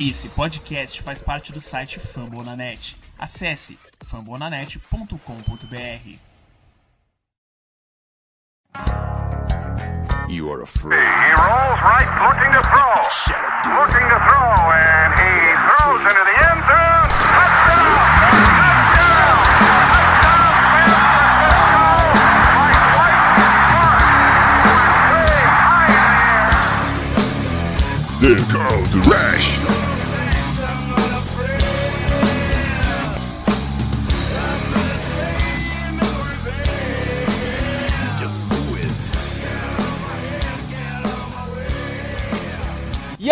Esse podcast faz parte do site Fambonanet. Acesse fambonanet.com.br. You are afraid. He rolls right, looking to throw. Looking to throw, and he throws into the end zone. Touchdown! Touchdown! Touchdown, San Francisco! Like lightning, way high in the air.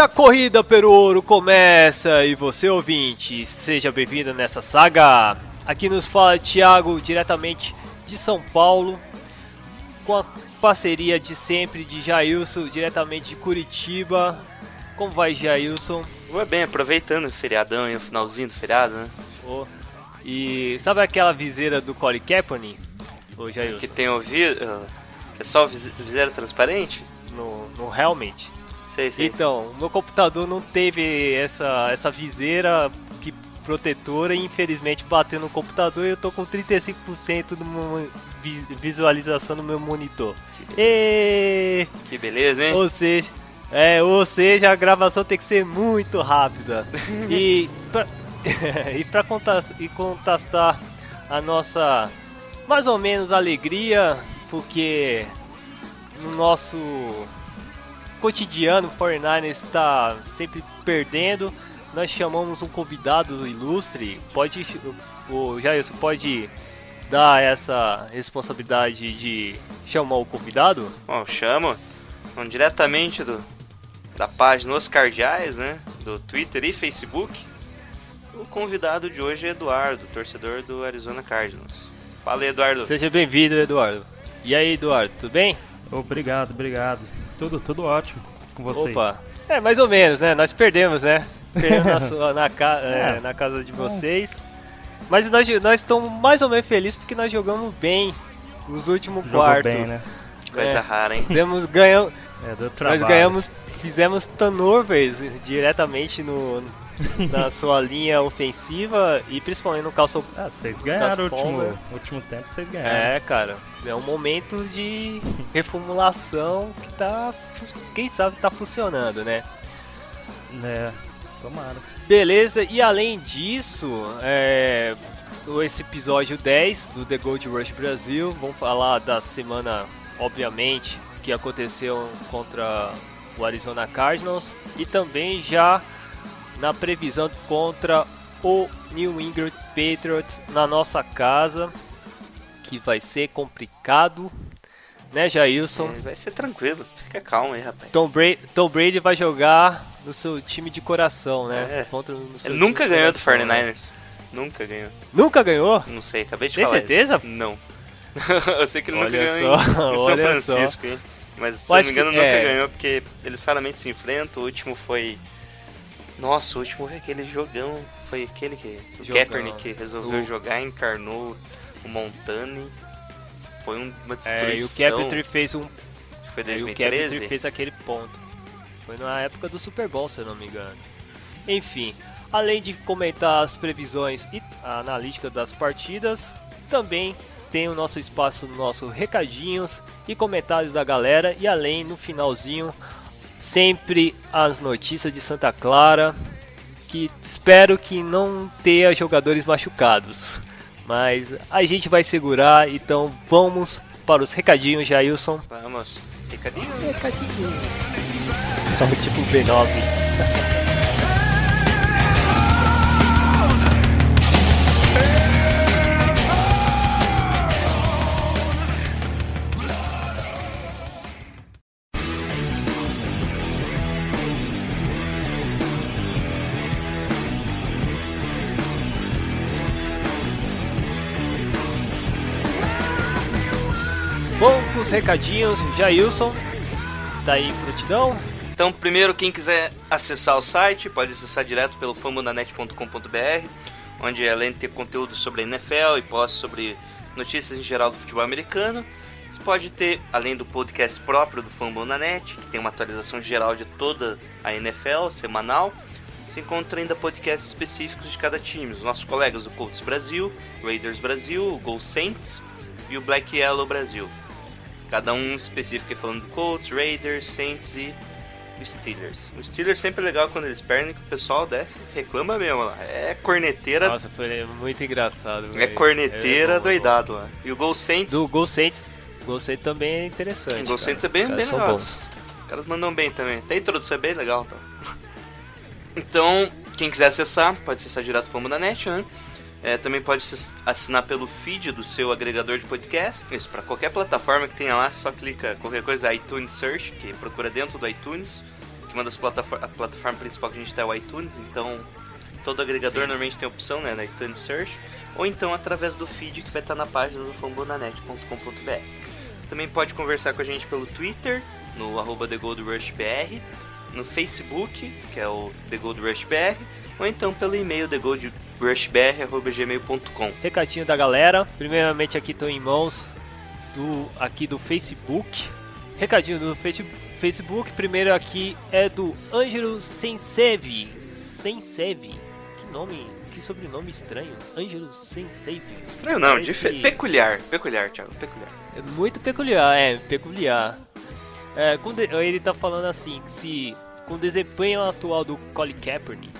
A corrida pelo ouro começa e você ouvinte, seja bem-vindo nessa saga. Aqui nos fala Thiago diretamente de São Paulo, com a parceria de sempre de Jailson diretamente de Curitiba. Como vai Jailson? Vai bem, aproveitando o feriadão e o finalzinho do feriado, né? Ô, E sabe aquela viseira do Colin Kaepernick? Ô Jailson, Que tem ouvido. É só vis- viseira transparente? no, no helmet. Sei, sei. Então, meu computador não teve essa, essa viseira que protetora e infelizmente bateu no computador e eu tô com 35% do meu vi- visualização no meu monitor. E, Que beleza, hein? ou seja, é, ou seja, a gravação tem que ser muito rápida. e pra, e para e contrastar a nossa mais ou menos alegria, porque no nosso cotidiano, o 49 está sempre perdendo. Nós chamamos um convidado ilustre. Pode, o Jailson pode dar essa responsabilidade de chamar o convidado? Bom, chamo então, diretamente do, da página Os Cardeais, né? Do Twitter e Facebook. O convidado de hoje é Eduardo, torcedor do Arizona Cardinals. Fala aí, Eduardo. Seja bem-vindo, Eduardo. E aí, Eduardo, tudo bem? Obrigado, obrigado. Tudo, tudo ótimo com vocês. Opa. É, mais ou menos, né? Nós perdemos, né? Perdemos na, sua- na, ca- é, É. na casa de vocês. Mas nós, nós estamos mais ou menos felizes porque nós jogamos bem nos últimos Jogou quartos. bem, né? Coisa é. rara, hein? Demos, ganhamos, É, deu trabalho. nós ganhamos, fizemos turnovers diretamente no, na sua linha ofensiva e principalmente no calço. Ah, vocês ganharam o último, último tempo, vocês ganharam. É, cara, é um momento de reformulação que tá, quem sabe tá funcionando, né? É, tomara. Beleza, e além disso, é, esse episódio 10 do The Gold Rush Brasil, vamos falar da semana, obviamente, que aconteceu contra o Arizona Cardinals e também já na previsão contra o New England Patriots na nossa casa, que vai ser complicado, né, Jailson? É, vai ser tranquilo, fica calmo aí, rapaz. Tom Brady, Tom Brady vai jogar no seu time de coração, né? É. Contra, Ele nunca ganhou do coração, né? 49ers. Nunca ganhou. Nunca ganhou? Não sei, acabei de Tem falar certeza? isso. Não. eu sei que ele nunca Olha ganhou só, em, São só. Francisco, hein? Mas se Eu não me engano que- nunca é. ganhou porque eles raramente se enfrentam. O último foi... Nossa, o último foi aquele jogão. Foi aquele que o Jogão. Kaepernick que resolveu O- jogar, encarnou o Montani. Foi um- uma destruição. É, e o Capitry fez um. Foi E o 2013? Capitry fez aquele ponto. Foi na época do Super Bowl, se eu não me engano. Enfim, além de comentar as previsões e a analítica das partidas, também tem o nosso espaço no nosso recadinhos e comentários da galera e além no finalzinho sempre as notícias de Santa Clara que espero que não tenha jogadores machucados. Mas a gente vai segurar, então vamos para os recadinhos, Jailson. Vamos. Recadinho? Recadinhos. Então, tipo B9. Recadinhos, Jailson. Tá aí em prontidão? Então, primeiro, quem quiser acessar o site, pode acessar direto pelo famonanet.com.br, onde além de ter conteúdo sobre a NFL e posts sobre notícias em geral do futebol americano, você pode ter, além do podcast próprio do Fambonanet, que tem uma atualização geral de toda a NFL semanal, você encontra ainda podcasts específicos de cada time. Os nossos colegas do Colts Brasil, Raiders Brasil, Gol Saints e o Black Yellow Brasil. Cada um específico falando do Colts, Raiders, Saints e Steelers. O Steelers sempre é legal quando eles perdem, que o pessoal desce reclama mesmo lá. É corneteira, Nossa, foi muito engraçado. é velho. corneteira É, doidado lá. E o Gol Saints, Do Gol Saints. Gol Saints também é interessante. o Gol. Saints é bem, bem legal. bons. Os caras mandam bem também. Até a introdução é bem legal, então. Então, quem quiser acessar, pode acessar direto Fomos da Net, né? É, também pode assinar pelo feed do seu agregador de podcast. Isso, para qualquer plataforma que tenha lá, só clica qualquer coisa iTunes Search, que procura dentro do iTunes. Que uma das plataformas, a plataforma principal que a gente tem é o iTunes, então todo agregador normalmente tem a opção, né, na iTunes Search. Ou então através do feed que vai estar na página do fambonanet.com.br. Também pode conversar com a gente pelo Twitter, no arroba TheGoldRushBR, no Facebook, que é o TheGoldRushBR, ou então pelo e-mail TheGoldRushBR.gmail.com. Recadinho da galera. Primeiramente aqui estou em mãos do aqui do Facebook. Recadinho do Face- Facebook. Primeiro aqui é do Ângelo Sensevi. Sensevi. Que nome, que sobrenome estranho. Ângelo Sensevi. Estranho não, dife- peculiar, peculiar, Thiago, peculiar. É muito peculiar, é, peculiar. É, ele tá falando assim, se com o desempenho atual do Colin Kaepernick,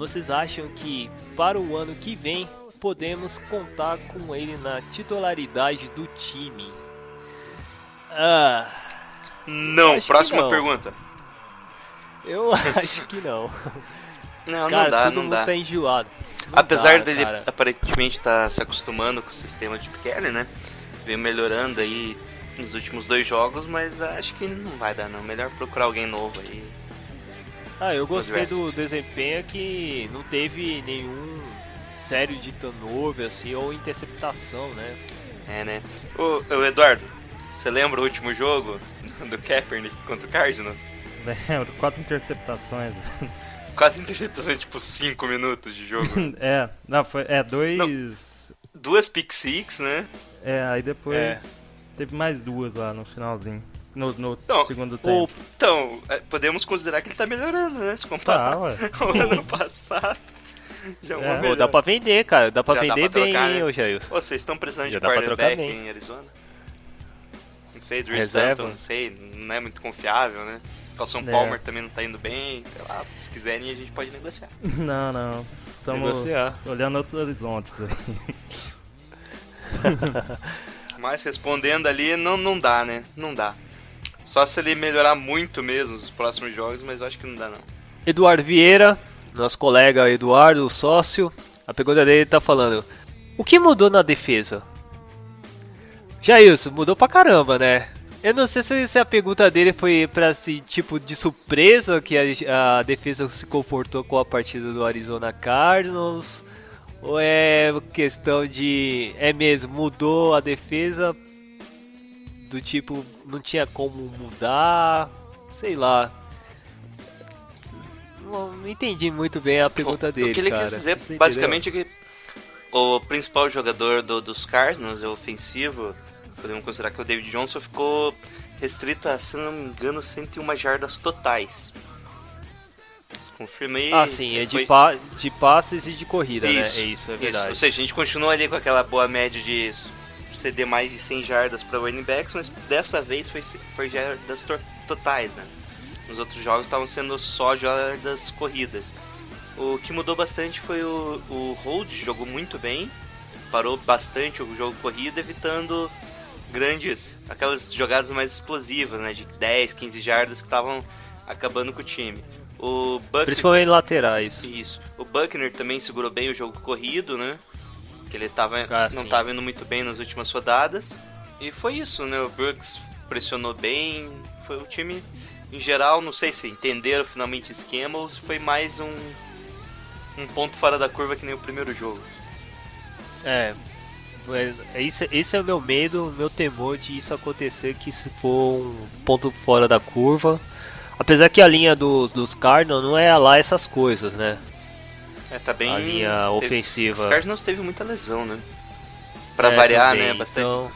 vocês acham que para o ano que vem podemos contar com ele na titularidade do time? Ah, Não, próxima não. pergunta. eu acho que não. Não, cara, não dá, todo não mundo dá. tá enjoado. Não Apesar dá, dele cara. aparentemente estar se acostumando com o sistema de Kelly, né? Veio melhorando aí nos últimos dois jogos, mas acho que não vai dar não. Melhor procurar alguém novo aí. Ah, eu gostei do desempenho que não teve nenhum sério de turnover assim ou interceptação, né? É, né? Ô, ô Eduardo, você lembra o último jogo do Kaepernick contra o Cardinals? Lembro, quatro interceptações. Quase interceptações, tipo 5 minutos de jogo. é, não, foi. É, dois. Duas pick six, né? É, aí depois É. teve mais duas lá no finalzinho. No, no Não, segundo O, tempo. Então, é, podemos considerar que ele tá melhorando, né? Se Tá, comparar ué. ao ano passado. Já é É. Pô, dá pra vender, cara. Dá pra Já dá vender pra bem, trocar, né? ô Vocês estão precisando Já de quarterback em Arizona? Não sei, Drew. Stanton, não sei, não é muito confiável, né? Calson É. Palmer também não tá indo bem, sei lá, se quiserem a gente pode negociar. Não, não. Estamos Negociar. olhando outros horizontes aí. Mas respondendo ali, não, não dá, né? Não dá. Só se ele melhorar muito mesmo nos próximos jogos, mas eu acho que não dá não. Eduardo Vieira, nosso colega Eduardo, sócio, a pergunta dele tá falando: O que mudou na defesa? Jailson, mudou pra caramba, né? Eu não sei se, se a pergunta dele foi pra esse tipo de surpresa que a, a defesa se comportou com a partida do Arizona Cardinals, ou é questão de. É mesmo, mudou a defesa do tipo, não tinha como mudar, sei lá. Não não entendi muito bem a pergunta Bom, dele. O que ele cara. quis dizer, Você basicamente, é que o principal jogador do- dos Cardinals, é ofensivo, podemos considerar que o David Johnson ficou restrito a, se não me engano, 101 jardas totais. Confirmei. Ah, sim, é de, foi- pa de passes e de corrida, Isso, né? É isso, é Ou verdade. seja, a gente continua ali com aquela boa média de ceder mais de 100 jardas para running backs, mas dessa vez foi, foi jardas to- totais, né? Nos outros jogos estavam sendo só jardas corridas. O que mudou bastante foi o, o Hold, jogou muito bem, parou bastante o jogo corrido, evitando grandes, aquelas jogadas mais explosivas, né? De 10, 15 jardas que estavam acabando com o time. O Buck Principalmente laterais. isso. O Buckner também segurou bem o jogo corrido, né? Que ele tava, Ah, não estava indo muito bem nas últimas rodadas. E foi isso, né? O Brooks pressionou bem. Foi o time, em geral, não sei se entenderam finalmente o esquema ou se foi mais um, um ponto fora da curva que nem o primeiro jogo. É. é- é esse é o meu medo, o meu temor de isso acontecer, que se for um ponto fora da curva. Apesar que a linha dos, dos Cardinals não é lá essas coisas, né? É, tá bem. a linha teve- ofensiva. Os Cardinals teve muita lesão, né? Pra É, variar, também, né? Bastante. Então,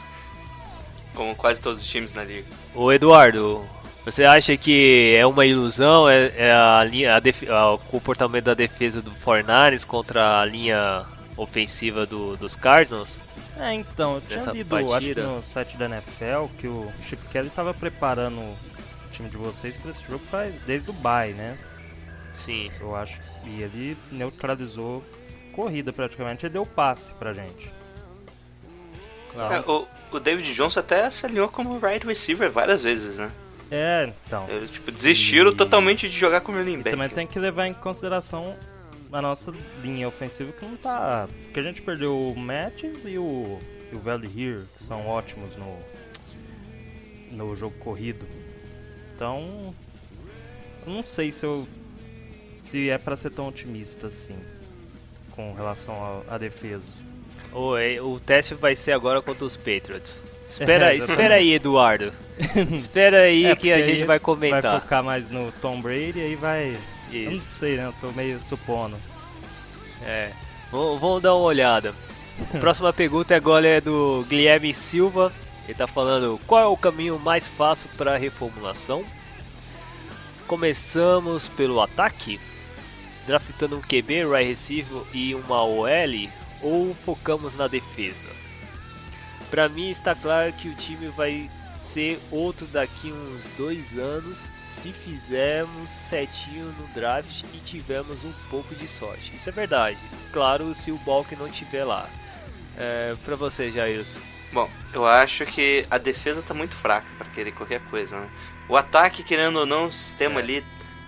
Como quase todos os times na liga. Ô Eduardo, Você acha que é uma ilusão? É, é a linha, a def- a- o comportamento da defesa do Fornares contra a linha ofensiva do- dos Cardinals? É, então, eu tinha lido, acho que partida. no site da NFL, que o Chip Kelly tava preparando o time de vocês pra esse jogo faz desde o bye, né? Sim. Eu acho. E ele neutralizou corrida praticamente, ele deu passe pra gente. É, o, o David Johnson até se alinhou como right receiver várias vezes, né? É, então. Eles, tipo, desistiram E- totalmente de jogar como E back. também tem que levar em consideração a nossa linha ofensiva que não tá. Porque a gente perdeu o Matches e o, e o Valley Here, que são ótimos no, no jogo corrido. Então. eu Não sei se eu. Se é pra ser tão otimista assim. Com relação à defesa. O, é, o teste vai ser agora contra os Patriots. Espera, É, espera aí, Eduardo. espera aí É, que a gente vai comentar. Vai focar mais no Tom Brady e aí vai. Eu não Isso. sei, né? Eu tô meio supondo. É. Vamos, vamos dar uma olhada. Próxima pergunta agora é do Guilherme Silva. Ele tá falando qual é o caminho mais fácil para a reformulação. Começamos pelo ataque, draftando um QB, right receiver e uma OL, ou focamos na defesa? Para mim está claro que o time vai ser outro daqui uns dois anos se fizermos certinho no draft e tivermos um pouco de sorte. Isso é verdade. Claro, se o Balk não tiver lá. É, para você, Jailson. Bom, eu acho que a defesa tá muito fraca pra querer qualquer coisa, né? O ataque, querendo ou não, o sistema É. ali.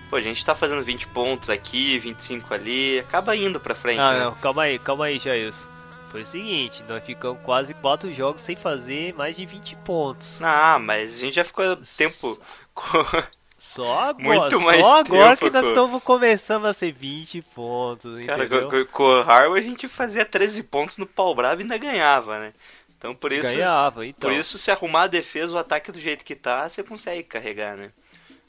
Pô, a gente tá fazendo 20 pontos aqui, 25 ali, acaba indo pra frente, Ah, né? não, calma aí, calma aí, Jailson. Foi o seguinte, nós ficamos quase quatro jogos sem fazer mais de 20 pontos. Ah, mas a gente já ficou tempo. com- Só agora, Muito mais só agora tempo, que nós estamos começando a ser 20 pontos, Cara, entendeu? com, com- o a gente fazia 13 pontos no pau bravo e ainda ganhava, né? Então por isso. Ganhava, então. Por isso, se arrumar a defesa, o ataque do jeito que tá, você consegue carregar, né?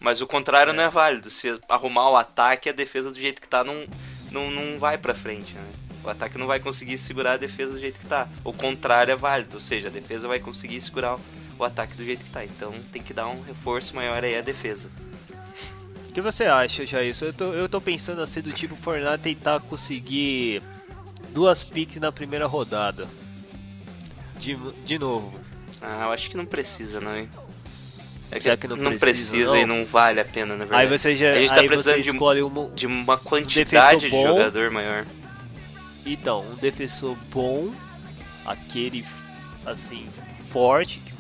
Mas o contrário não é válido. Se arrumar o ataque, a defesa do jeito que tá não, não, não vai pra frente, né? O ataque não vai conseguir segurar a defesa do jeito que tá. O contrário é válido, ou seja, a defesa vai conseguir segurar o, ataque do jeito que tá. Então tem que dar um reforço maior aí à defesa. O que você acha, Jailson? Eu tô, eu tô pensando assim do tipo Fortnite tentar conseguir duas picks na primeira rodada. De, de novo. Ah, eu acho que não precisa, não, hein? É que não não precisa, precisa e não? não vale a pena, na verdade. Aí você já a gente tá precisando de, escolhe um, de uma quantidade de bom. jogador maior. Então, um defensor bom, aquele assim, forte, que,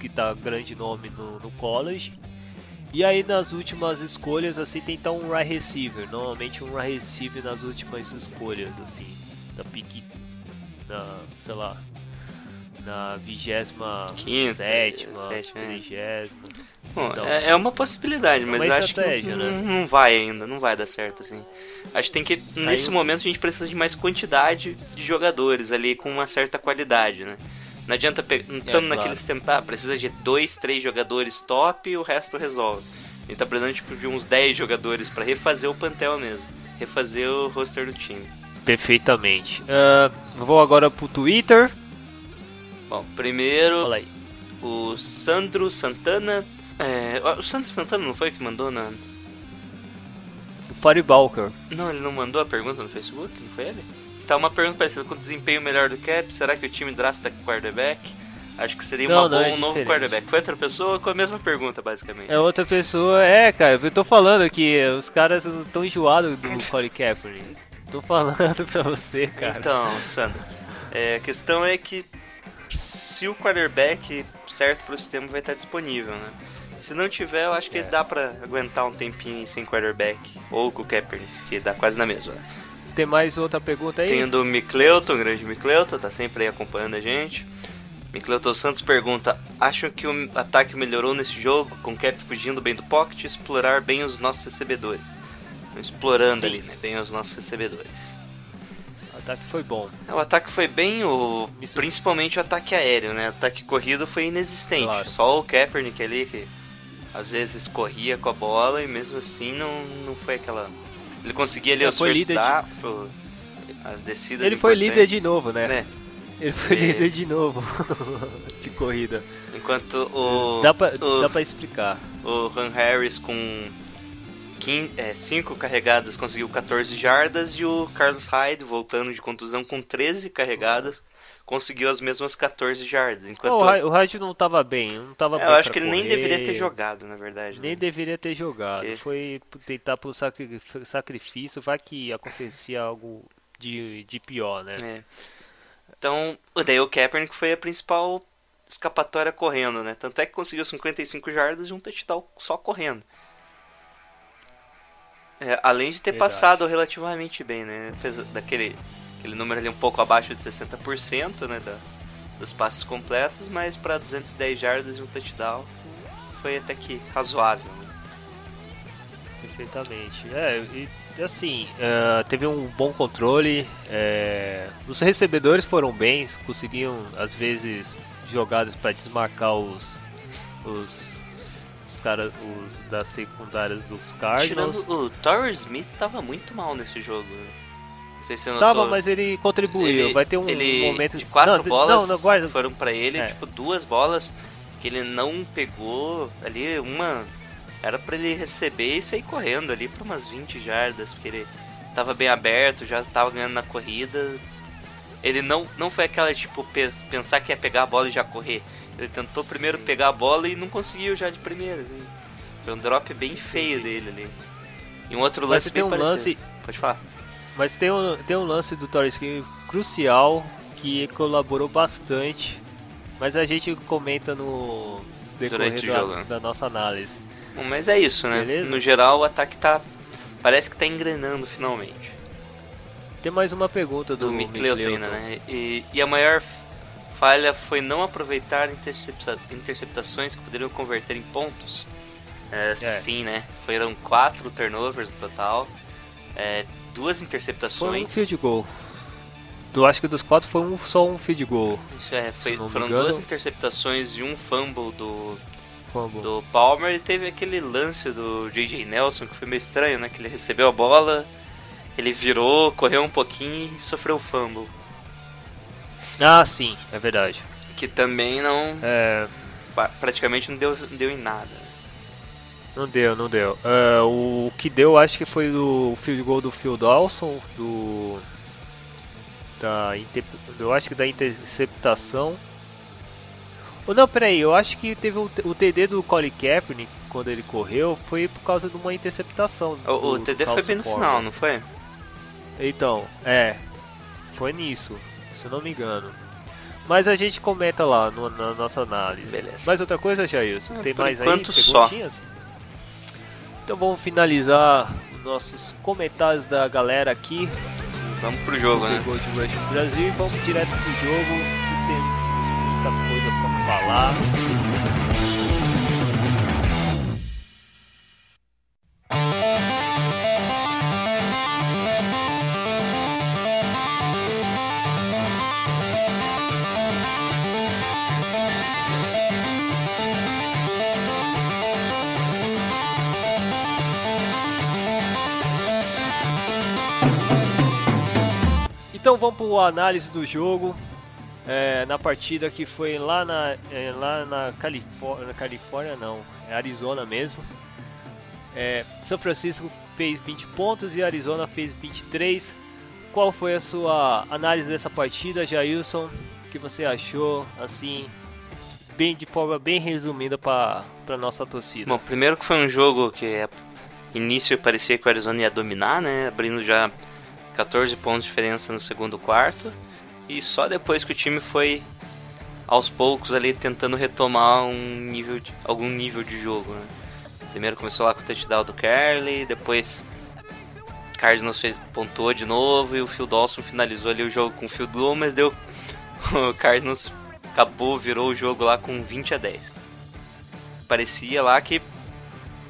que tá grande nome no, no college. E aí nas últimas escolhas, assim, tentar um right receiver. Normalmente um right receiver nas últimas escolhas, assim, da pique na, sei lá, na vigésima Quinta, sétima, sétima, é. trigésima. Bom, Então, é, é uma possibilidade, é mas acho que não, né? não vai ainda, não vai dar certo assim. Acho que tem que nesse um- momento a gente precisa de mais quantidade de jogadores ali com uma certa qualidade, né? Não adianta estamos É, claro. naquele sistema, ah, precisa de dois, três jogadores top e o resto resolve. A gente tá precisando tipo, de uns 10 jogadores pra refazer o plantel mesmo, refazer o roster do time. Perfeitamente. Ah, vou agora pro Twitter. Bom, primeiro Fala aí. o Sandro Santana, é, o Sandro Santana não foi que mandou na O Firebalker. Não, ele não mandou a pergunta no Facebook, não foi ele? Tá uma pergunta parecida com desempenho melhor do Cap, será que o time drafta quarterback? Acho que seria Não, uma não, boa, é um novo quarterback. Foi outra pessoa com a mesma pergunta, basicamente. É outra pessoa. É, cara, eu tô falando que os caras estão enjoados do Colin Kaepernick. Tô falando pra você, cara. Então, Sandro, é, a questão é que se o quarterback certo pro sistema vai estar disponível, né? Se não tiver, eu acho que É. dá pra aguentar um tempinho sem quarterback. Ou com o Kaepernick, que dá quase na mesma. Tem mais outra pergunta aí? Tem o do Micleuton, o grande Micleuton, tá sempre aí acompanhando a gente. Micleuton Santos pergunta: Acham que o ataque melhorou nesse jogo, com o Cap fugindo bem do pocket e explorar bem os nossos recebedores? Então, Explorando Sim. ali, né? Bem os nossos recebedores. O ataque foi bom. É, O ataque foi bem, o... Isso. principalmente o ataque aéreo, né? O ataque corrido foi inexistente. Claro. Só o Kaepernick ali que às vezes corria com a bola e mesmo assim não, não foi aquela. Ele conseguia ali os first líder de- down, as descidas Ele foi líder de novo, né? né? Ele foi É. líder de novo de corrida. Enquanto o. Dá pra, o, dá pra explicar. o Han Harris com 5 carregadas conseguiu 14 jardas e o Carlos Hyde, voltando de contusão com 13 carregadas, conseguiu as mesmas 14 jardas. Enquanto Não, o o Rádio não tava bem, não tava É, eu acho que ele nem correr, deveria ter jogado, na verdade. Nem né? deveria ter jogado. Que- Foi tentar por sacri- sacrifício, vai que acontecia algo de, de pior, né? É. Então, o Dale Kaepernick foi a principal escapatória correndo, né? Tanto é que conseguiu 55 jardas e um touchdown só correndo. É, além de ter Verdade. passado relativamente bem, né? Daquele aquele número ali um pouco abaixo de 60%, né? Da, dos passes completos, mas para 210 jardas e um touchdown foi até que razoável. Né? Perfeitamente. É, e assim, é, teve um bom controle. é, os recebedores foram bem, conseguiam às vezes jogadas para desmarcar os os os caras os das secundárias dos Cardinals. Tirando o Torrey Smith tava muito mal nesse jogo. Não sei se notou. Tava, mas ele contribuiu. Ele- Vai ter um ele, momento de quatro não, bolas Não, não, foram pra ele, É. tipo duas bolas que ele não pegou ali, uma era pra ele receber e sair correndo ali pra umas 20 jardas, porque ele tava bem aberto, já tava ganhando na corrida. Ele não não foi aquela tipo pe- pensar que ia pegar a bola e já correr. Ele tentou primeiro pegar a bola e não conseguiu já de primeira. assim. Foi um drop bem feio dele ali. E um outro Mas lance tem bem um parecido. lance- Pode falar. Mas tem um, tem um lance do Torres que é crucial que colaborou bastante. Mas a gente comenta no decorrer Durante o da, jogo, né? da nossa análise. Bom, mas é isso, né? Beleza? No geral, o ataque tá. Parece que tá engrenando finalmente. Tem mais uma pergunta do, Do né? E, e a maior falha foi não aproveitar intercepta- interceptações que poderiam converter em pontos. É, Sim, né? Foram quatro turnovers no total. É, duas Foi um interceptações. field goal. Eu acho que dos quatro foi um, só um field goal. Isso é, foi- foram engano. duas interceptações e um fumble do, Fumble. do Palmer e teve aquele lance do J.J. Nelson que foi meio estranho, né? Que ele recebeu a bola, ele virou, correu um pouquinho e sofreu o fumble. Ah, sim, é verdade. Que também não. É, praticamente não deu, não deu em nada. não deu, não deu. É, o que deu, acho que foi o field goal do Phil Dawson, do. Da, eu acho que da interceptação. Ou não, peraí, eu acho que teve o, o TD do Colin Kaepernick, quando ele correu, foi por causa de uma interceptação. O, o TD foi bem no final, não foi? Então, é. Foi nisso, se eu não me engano. Mas a gente comenta lá no- na nossa análise. Beleza. Mais outra coisa, Jailson? Ah, Tem mais aí? só. Então vamos finalizar os nossos comentários da galera aqui. Vamos pro jogo, né? De Rush Brasil e vamos direto pro jogo. Que temos muita coisa pra falar. Vamos para a análise do jogo. é, na partida que foi lá na, é, lá na Califórnia, Califórnia não, é Arizona mesmo. É, São Francisco fez 20 pontos e Arizona fez 23. Qual foi a sua análise dessa partida, Jailson? O que você achou, assim, bem de forma bem resumida para para nossa torcida? Bom, primeiro que foi um jogo que é, início parecia que o Arizona ia dominar, né? Abrindo já 14 pontos de diferença no segundo quarto. E só depois que o time foi aos poucos ali tentando retomar um nível de, algum nível de jogo, né? Primeiro começou lá com o touchdown do Carly, depois Cardinals fez, pontuou de novo e o Phil Dawson finalizou ali o jogo com o field goal, mas deu o Cardinals acabou, virou o jogo lá com 20 a 10 parecia lá que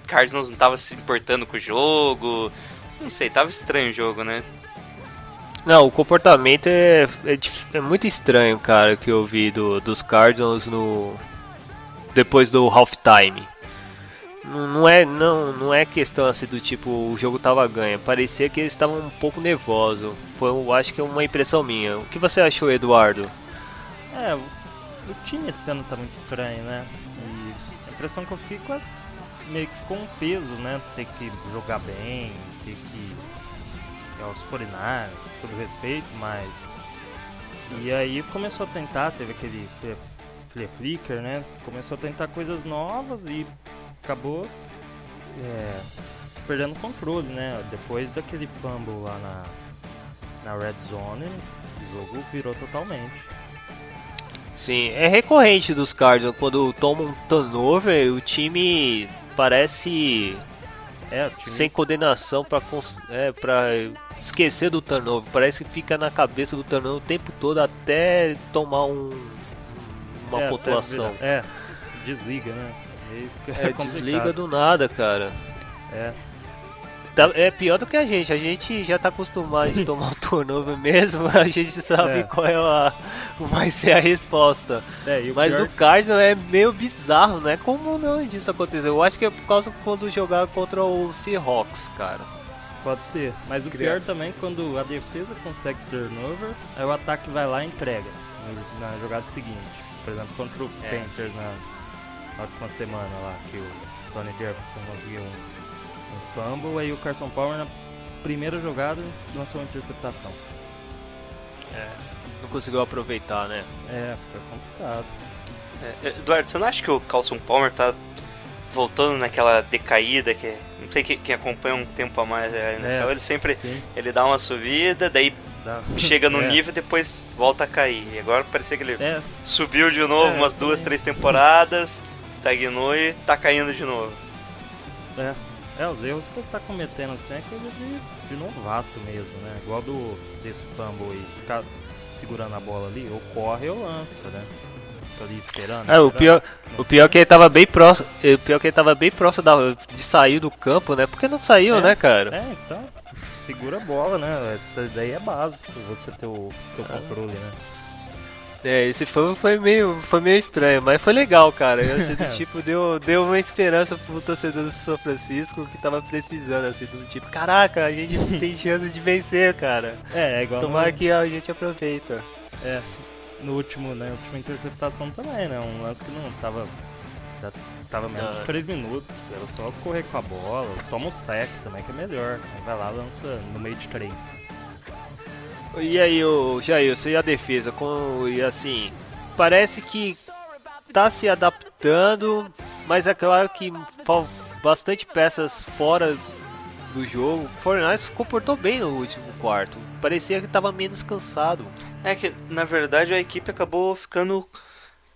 Cardinals não tava se importando com o jogo. Não sei, tava estranho o jogo, né? Não, o comportamento é, é, é muito estranho, cara, que eu vi do, dos Cardinals no depois do halftime. Não, é não, não é questão assim do tipo o jogo tava ganho, parecia que eles estavam um pouco nervosos. Foi, eu acho que é uma impressão minha. O que você achou, Eduardo? É, o, time esse ano tá muito estranho, né? E a impressão que eu fico é meio que ficou um peso, né? Ter que jogar bem, ter que. Os 49ers, com todo respeito, mas. E aí começou a tentar, teve aquele Fle- Fle Flicker, né? Começou a tentar coisas novas e acabou é, perdendo controle, né? Depois daquele fumble lá na, na red zone, o jogo virou totalmente. Sim, é recorrente dos Cardinals quando toma um turnover, o time parece É, sem coordenação pra, cons- é, pra esquecer do turnover. Parece que fica na cabeça do turnover o tempo todo até tomar um, uma é, pontuação. vira- É, desliga, né? É, desliga do nada, cara. É, Tá- É pior do que a gente, a gente já tá acostumado de tomar um turnover mesmo, a gente sabe É. qual é a, vai ser a resposta. é o Mas pior, no Cardinals é meio bizarro, não é como não disso acontecer. Eu acho que é por causa quando jogar contra o Seahawks, cara. pode ser. Mas o Criar. pior também é quando a defesa consegue turnover, aí o ataque vai lá e entrega na jogada seguinte. Por exemplo, contra o É. Panthers na, na última semana lá, que o Tony Jefferson conseguiu um, um fumble, aí o Carson Palmer na primeira jogada lançou uma interceptação. Não conseguiu aproveitar, né? É, fica complicado. É, Eduardo, você não acha que o Carlson Palmer tá voltando naquela decaída que não sei quem, acompanha um tempo a mais a NFL, É. ele sempre Sim, ele dá uma subida, daí dá. chega no É. nível e depois volta a cair. E agora parecia que ele É, subiu de novo É, umas duas, três temporadas, estagnou e tá caindo de novo. É, é, os erros que ele tá cometendo assim é coisa de, de novato mesmo, né? Igual do desse fumble aí, ficar segurando a bola ali, ou corre ou lança, né? Fica ali esperando. É, o pior, o pior é que ele tava bem próximo. O pior é que ele tava bem próximo da- de sair do campo, né? Porque não saiu, É. né, cara? É, então, segura a bola, né? Essa daí é básico, você ter o teu Ah. controle, né? É, esse foi, foi, meio, foi meio estranho, mas foi legal, cara. Assim, do tipo, deu, deu uma esperança pro torcedor do São Francisco que tava precisando, assim, do tipo, caraca, a gente tem chance de vencer, cara. É, é igual Tomara no, que a gente aproveita. é, no último, né? Última interceptação também, né? Um lance que não tava. Já tava menos Ah. de 3 minutos, era só correr com a bola, toma o sec também que é melhor. Vai lá, lança no meio de 3. E aí, o Jair, você e a defesa, com, e assim, parece que tá se adaptando, mas é claro que bastante peças fora do jogo. O Fortnite se comportou bem no último quarto. Parecia que tava menos cansado. É que, na verdade, a equipe acabou ficando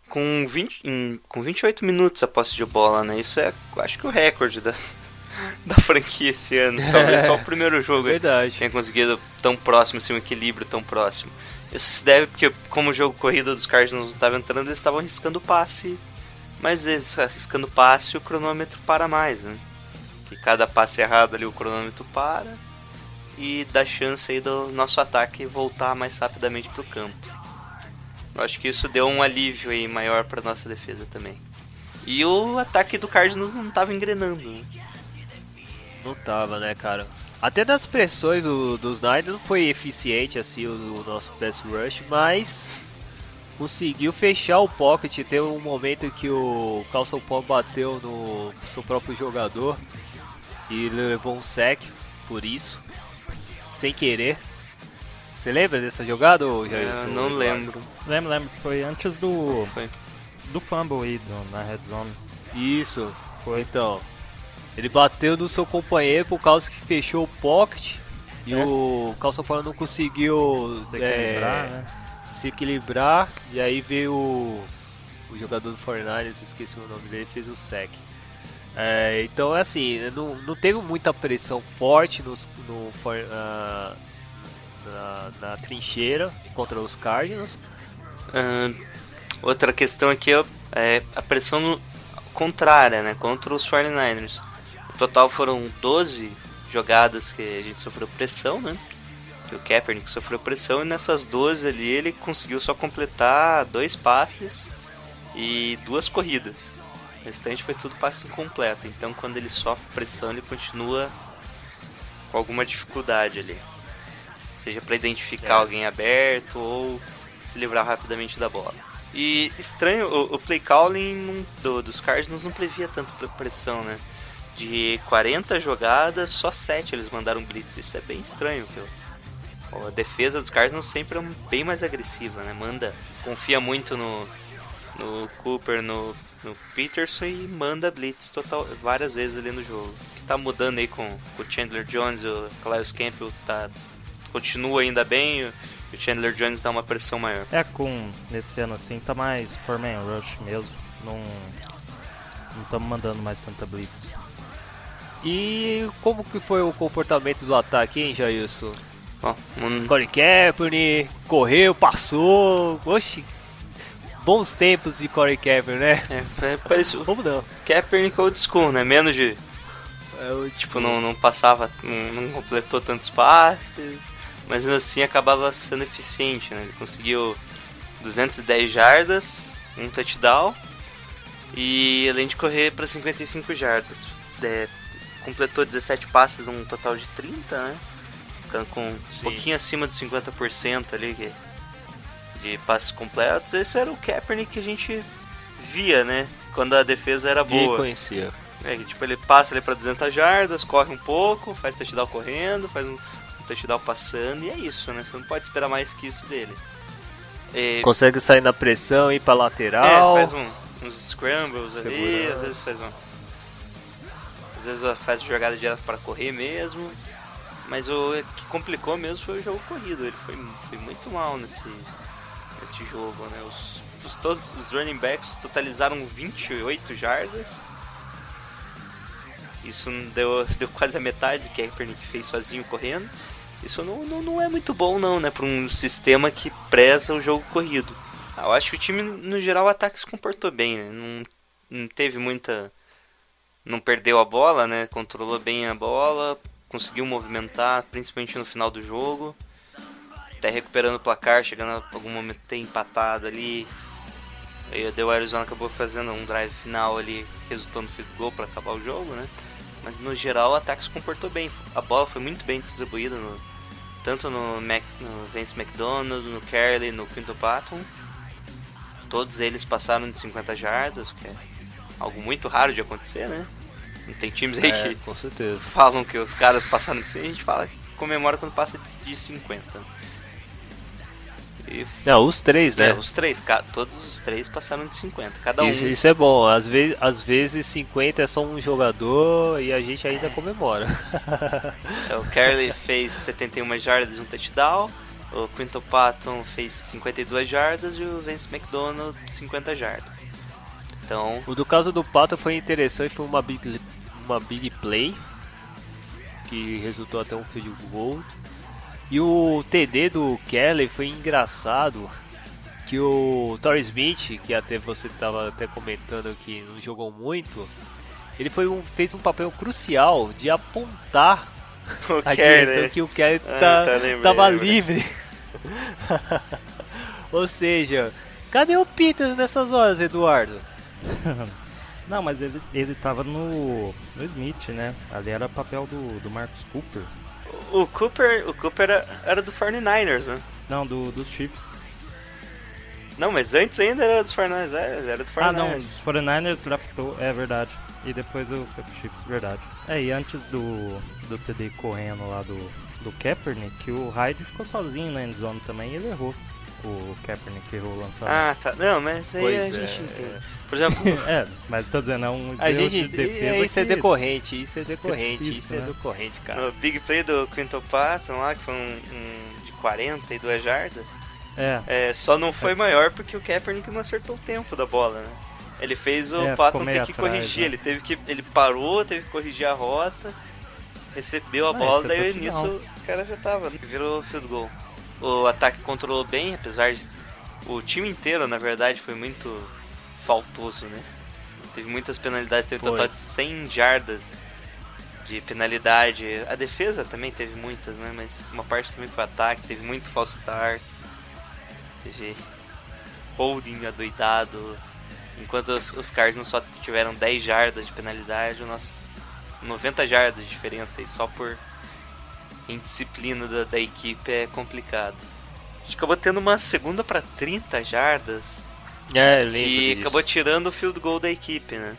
com, 20, em- com 28 minutos a posse de bola, né? Isso é, acho que o recorde da, da franquia esse ano. Talvez só o primeiro jogo Verdade. tenha conseguido tão próximo, assim, um equilíbrio tão próximo. Isso se deve porque, como o jogo corrido dos Cardinals não estava entrando, eles estavam arriscando passe. Mas eles arriscando passe, o cronômetro para mais, né? Que cada passe errado ali, o cronômetro para. E dá chance aí do nosso ataque voltar mais rapidamente pro campo. Eu acho que isso deu um alívio aí maior para nossa defesa também. E o ataque do Cardinals não estava engrenando. Né? Não tava, né, cara? Até nas pressões do, dos Niners não foi eficiente assim o, o nosso pass rush, mas conseguiu fechar o pocket. Teve um momento que o Carlson Palmer bateu no seu próprio jogador e ele levou um sec por isso, sem querer. Você lembra dessa jogada, ou Jair? Eu Ou não lembro. Lembro, lembro, foi antes do, Foi. do fumble aí do- na red zone. Isso. Foi. Então, ele bateu no seu companheiro por causa que fechou o pocket e É. o Palmer não conseguiu Se é, equilibrar, né? se equilibrar e aí veio o, o jogador do 49ers, esqueci o nome dele, fez o sec. É, então, assim, não, não teve muita pressão forte nos- no, for- ah, na, na trincheira contra os Cardinals. Outra questão aqui é, é a pressão no- contrária, né? Contra os 49ers. O total foram 12 jogadas que a gente sofreu pressão, né? O Kaepernick sofreu pressão e nessas 12 ali ele conseguiu só completar dois passes e duas corridas. O restante foi tudo passe incompleto. Então quando ele sofre pressão ele continua com alguma dificuldade ali. Seja para identificar É. alguém aberto ou se livrar rapidamente da bola. E estranho, o, o play calling do- dos Cardinals não previa tanto pre- pressão, né? De 40 jogadas, só 7 eles mandaram blitz. Isso é bem estranho, viu? A defesa dos Cardinals sempre é bem mais agressiva, né? Manda, confia muito no, no Cooper, no, no Peterson e manda blitz total, várias vezes ali no jogo. O que tá mudando aí com, com o Chandler Jones, o Calais Campbell tá, continua ainda bem, e o Chandler Jones dá uma pressão maior. É, com nesse ano assim, tá mais Foreman Rush mesmo. Não não estamos mandando mais tanta blitz. E como que foi o comportamento do ataque, hein, Jailson? Bom, um- Corey Kaepernick, correu, passou, oxi. Bons tempos de Corey Kaepernick, né? é, é, parece Como não? Kaepernick old school, né? Menos de, É o tipo, não, não passava, não, não completou tantos passes, mas assim acabava sendo eficiente, né? Ele conseguiu 210 jardas, um touchdown e além de correr para 55 jardas, é, completou 17 passes num total de 30, né? Ficando com um Sim. pouquinho acima de 50% ali que- de passes completos. Esse era o Kaepernick que a gente via, né? Quando a defesa era boa. conhecia. É, tipo, ele passa ali pra 200 jardas, corre um pouco, faz touchdown correndo, faz um, touchdown passando, e é isso, né? Você não pode esperar mais que isso dele. É, Consegue sair na pressão, ir pra lateral. é, faz um- uns scrambles ali, às vezes faz um... Às vezes faz jogada direto para correr mesmo. Mas o que complicou mesmo foi o jogo corrido. Ele foi, foi muito mal nesse, nesse jogo, né? Os, os- todos os running backs totalizaram 28 jardas. Isso deu, deu quase a metade do que a Kaepernick fez sozinho correndo. Isso não, não, não é muito bom não, né? Para um sistema que preza o jogo corrido. Eu acho que o time, no geral, o ataque se comportou bem, né? Não, não teve muita... Não perdeu a bola, né? Controlou bem a bola, conseguiu movimentar, principalmente no final do jogo. Até recuperando o placar, chegando a algum momento ter empatado ali. Aí o Arizona acabou fazendo um drive final ali, resultando no field goal para acabar o jogo, né? Mas no geral o ataque se comportou bem. A bola foi muito bem distribuída, no- tanto no, Mac, no Vince McDonald, no Carly, no Quinto Patton. Todos eles passaram de 50 jardas, o que é algo muito raro de acontecer, né? Não tem times aí É, que com certeza. falam que os caras passaram de 100, a gente fala que comemora quando passa de- de 50. E Não, os três, né? é, os três, todos os três passaram de 50. Cada um. Isso, isso é bom. Às vezes, às vezes 50 é só um jogador e a gente ainda comemora. É, O Carly fez 71 jardas e um touchdown. O Quinton Patton fez 52 jardas e o Vince McDonald 50 jardas. Então, O do caso do Pato foi interessante, foi uma big, uma big play que resultou até um field goal. E o TD do Kelly foi engraçado que o Torrey Smith, que até você estava até comentando que não jogou muito, ele foi um, fez um papel crucial de apontar o a Carly. direção que o Kelly Ah, tá, tá, tava livre. Ou seja, cadê o Peters nessas horas, Eduardo? Não, mas ele, ele tava no, no Smith, né? Ali era papel do, do Marcus Cooper. O Cooper, o Cooper era, era do 49ers, né? Não, do, dos Chiefs. Não, mas antes ainda era dos 49ers, é, era do 49ers. Ah, não, os 49ers draftou, é verdade. E depois pro Chiefs, verdade. É, e antes do, do TD correndo lá do, do Kaepernick, o Hyde ficou sozinho na endzone também e ele errou. O Kaepernick errou o lançamento. Ah, tá. Não, mas aí Pois a é, gente entende. Por exemplo, É, mas tô dizendo, é um A gente, de defesa isso é que- decorrente, isso é decorrente, difícil, isso é né? decorrente, cara. no big play do Quinton Patton lá, que foi um, um de 42 jardas, É, é, só não foi maior porque o Kaepernick não acertou o tempo da bola, né? Ele fez o É, Patton ter que atrás, corrigir, né? ele teve que. Ele parou, teve que corrigir a rota, recebeu a Ah, bola, é daí nisso o cara já tava. Virou field goal. O ataque controlou bem, apesar de. O time inteiro, na verdade, foi muito faltoso, né? Teve muitas penalidades, teve um Foi. total de 100 jardas de penalidade. A defesa também teve muitas, né? Mas uma parte também foi ataque, teve muito false start. Teve holding adoidado. Enquanto os, os Cardinals só tiveram 10 jardas de penalidade, nosso 90 jardas de diferença aí só por indisciplina da, da equipe é complicado. A gente acabou tendo uma segunda pra 30 jardas É, lembro que acabou tirando o field goal da equipe, né?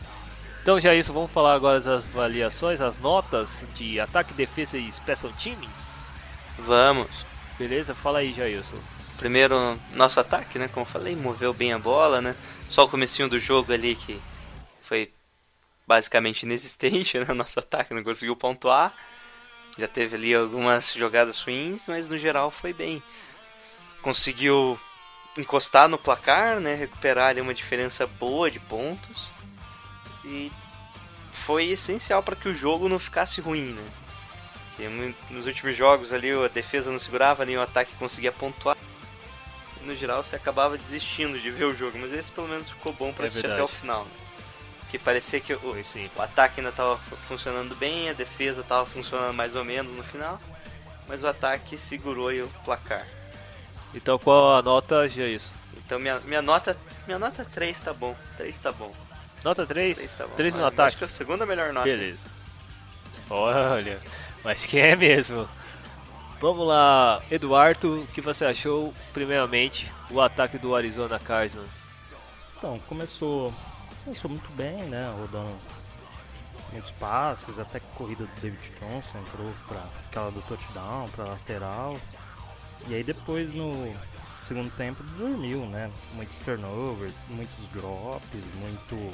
Então já isso, vamos falar agora das avaliações, as notas de ataque, defesa e special teams. Vamos. Beleza? Fala aí, Jailson. Primeiro, nosso ataque, né? Como eu falei, moveu bem a bola, né? Só o comecinho do jogo ali que foi basicamente inexistente, né? Nosso ataque não conseguiu pontuar. Já teve ali algumas jogadas ruins, mas no geral foi bem. Conseguiu encostar no placar, né? Recuperar ali uma diferença boa de pontos. E foi essencial para que o jogo não ficasse ruim, né? Porque nos últimos jogos ali a defesa não segurava, nem o ataque conseguia pontuar. E, no geral você acabava desistindo de ver o jogo, mas esse pelo menos ficou bom para É assistir verdade. até o final. Né? Que parecia que o, o ataque ainda estava funcionando bem, a defesa estava funcionando mais ou menos no final, mas o ataque segurou aí o placar. Então qual a nota, Jailson? Então minha, minha nota minha nota 3 tá bom. 3 tá bom. Nota 3? 3 tá bom. 3 no Ah, ataque? Acho que é a segunda melhor nota. Beleza. Olha, mas que é mesmo. Vamos lá, Eduardo, o que você achou, primeiramente, o ataque do Arizona Cardinals? Então, começou, começou muito bem, né? Rodando muitos passes, até que a corrida do David Johnson entrou pra aquela do touchdown, pra lateral. E aí depois no segundo tempo dormiu, né? Muitos turnovers, muitos drops, muito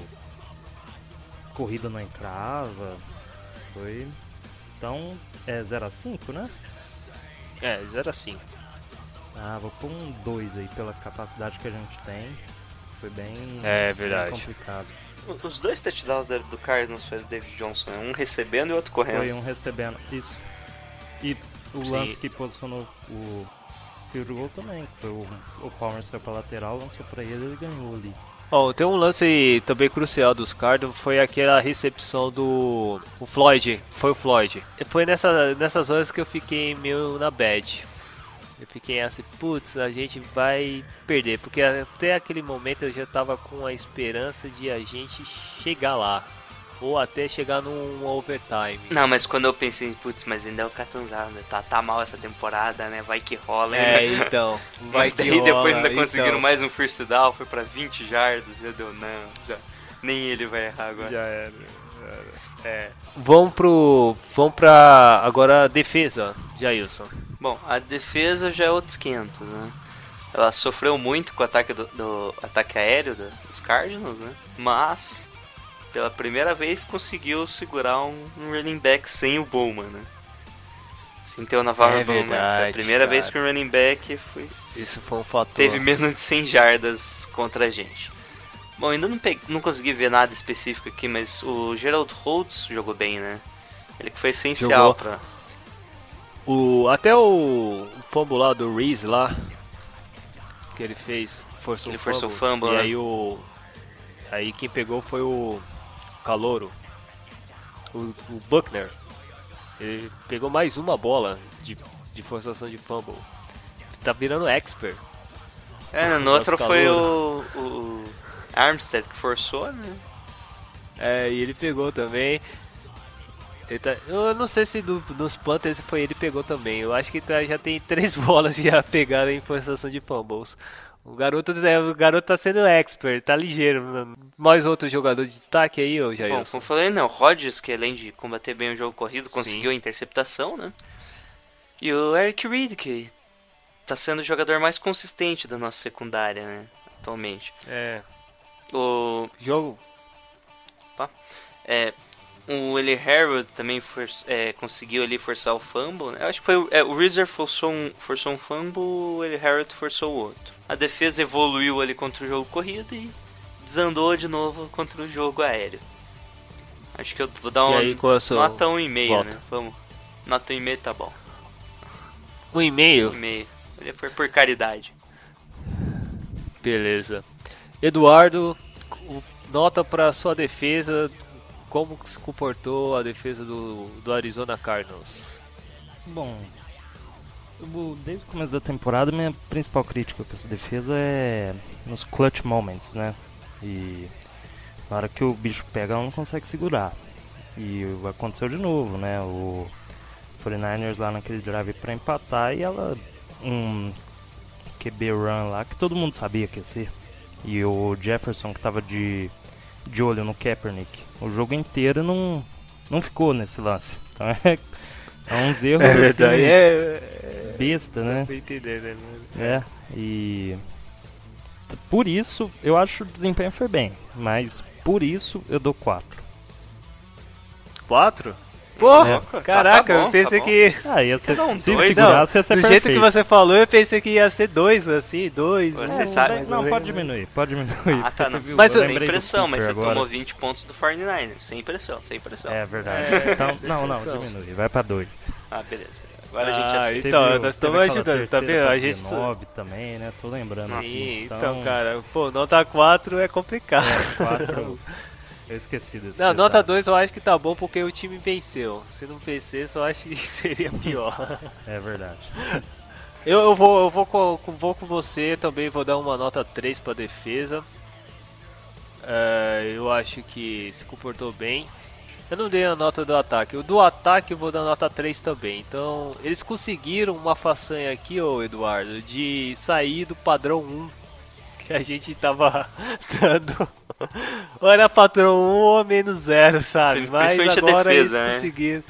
corrida não encrava. Foi. Então é 0 a 5 né? É, 0 a 5. Ah, vou pôr um 2 aí pela capacidade que a gente tem. Foi bem, É bem verdade. complicado. O- Os dois touchdowns do Cardinals foi do David Johnson, um recebendo e outro correndo. Foi um recebendo. Isso. E o Sim. lance que posicionou o field goal também. que Foi o, o Palmer saiu pra lateral, lançou pra ele e ele ganhou ali. Bom, tem um lance também crucial dos Cardinals, foi aquela recepção do o Floyd, foi o Floyd. E Foi nessa, nessas horas que eu fiquei meio na bad. Eu fiquei assim, putz, a gente vai perder, porque até aquele momento eu já tava com a esperança de a gente chegar lá, ou até chegar num overtime. Não, mas quando eu pensei, putz, mas ainda é o Catanzaro, né? Tá, tá mal essa temporada, né? Vai que rola, É, então. Mas daí depois rola, ainda conseguiram então. mais um first down, foi pra 20 jardas, meu Deus, não, já, nem ele vai errar agora. Já era. É. Vamos pro. Vamos pra. Agora a defesa, Jailson. Bom, a defesa já é outros 500, né? Ela sofreu muito com o ataque do, do ataque aéreo do- dos Cardinals, né? Mas pela primeira vez conseguiu segurar um, um running back sem o Bowman, né? Sem ter o Navarro É Bowman. Foi a verdade, primeira vez cara. que o running back foi, Isso foi um fator. teve menos de 100 jardas contra a gente. Bom, ainda não, peguei, não consegui ver nada específico aqui, mas o Gerald Holtz jogou bem, né? Ele que foi essencial Jogou. O, até o, o fumble lá do Reese lá, que ele fez, forçou Ele o forçou fumble, o fumble, e né? aí o, aí quem pegou foi o Calouro, o, o Buckner, ele pegou mais uma bola de, de forçação de fumble, tá virando expert, É, no outro foi o, o Armstead que forçou, né? é, e ele pegou também, tá- eu não sei se do, dos Panthers foi ele que pegou também. Eu acho que tá- já tem três bolas já pegaram em forçação de fumbles. O garoto, é, o garoto tá sendo expert, tá ligeiro. mano. Mais outro jogador de destaque aí, ô Bom, Jair? como eu falei, né? O Rodgers, que além de combater bem o jogo corrido, conseguiu a interceptação, né? E o Eric Reed, que tá sendo o jogador mais consistente da nossa secundária, né? Atualmente. É, O, jogo. é, o Eli Harold também for- é, conseguiu ali forçar o fumble, né? Eu acho que foi o- é, o Reeser forçou um, forçou um fumble, o Eli Harold forçou o outro. A defesa evoluiu ali contra o jogo corrido e desandou de novo contra o jogo aéreo. Acho que eu vou dar E uma aí, qual é nota 1,5, volta? né? Vamos. Nota 1,5 tá bom. Um e-mail? 1,5. Ele foi por caridade. Beleza. Eduardo, nota pra sua defesa. Como se comportou a defesa do, do Arizona Cardinals? Bom, eu desde o começo da temporada, minha principal crítica com essa defesa é nos clutch moments, né? E na hora que o bicho pega, ela não consegue segurar. E aconteceu de novo, né? O 49ers lá naquele drive pra empatar e ela, um QB run lá, que todo mundo sabia que ia ser. E o Jefferson que tava de, de olho no Kaepernick. O jogo inteiro não, não ficou nesse lance. Então é, é uns erros É verdade, assim, é. besta, né? Entender, né? É, e por isso eu acho que o desempenho foi bem, mas por isso eu dou 4. Quatro? Porra, Tá- caraca, tá bom, eu pensei tá que. Ah, ia ser, um se dois, segurasse ia ser do perfeito. jeito que você falou, eu pensei que ia ser dois, assim, dois. Você um, sabe- mais ou Não, pode diminuir, pode diminuir. Ah, tá, não. Viu? Mas Eu sem pressão, mas você agora. tomou 20 pontos do 49ers. Sem pressão, sem pressão. É verdade. É, então, não, não, diminui, vai pra 2. Ah, beleza. beleza. Agora a gente Ah, aceita. Então, nós estamos ajudando, tá vendo? A gente- 19 também, né? Tô lembrando. Sim, então, cara, pô, nota 4 é complicado. 4, eu esqueci desse Não, detalhe. nota 2 eu acho que tá bom porque o time venceu. Se não vencesse, eu acho que seria pior. É verdade. eu, eu vou, eu vou com, vou com você também, vou dar uma nota 3 pra defesa. É, eu acho que se comportou bem. Eu não dei a nota do ataque. O do ataque eu vou dar nota 3 também. Então, eles conseguiram uma façanha aqui, ô Eduardo, de sair do padrão 1 que a gente tava dando. Era padrão 1 ou menos 0, sabe? Mas a agora defesa, eles né? conseguiram.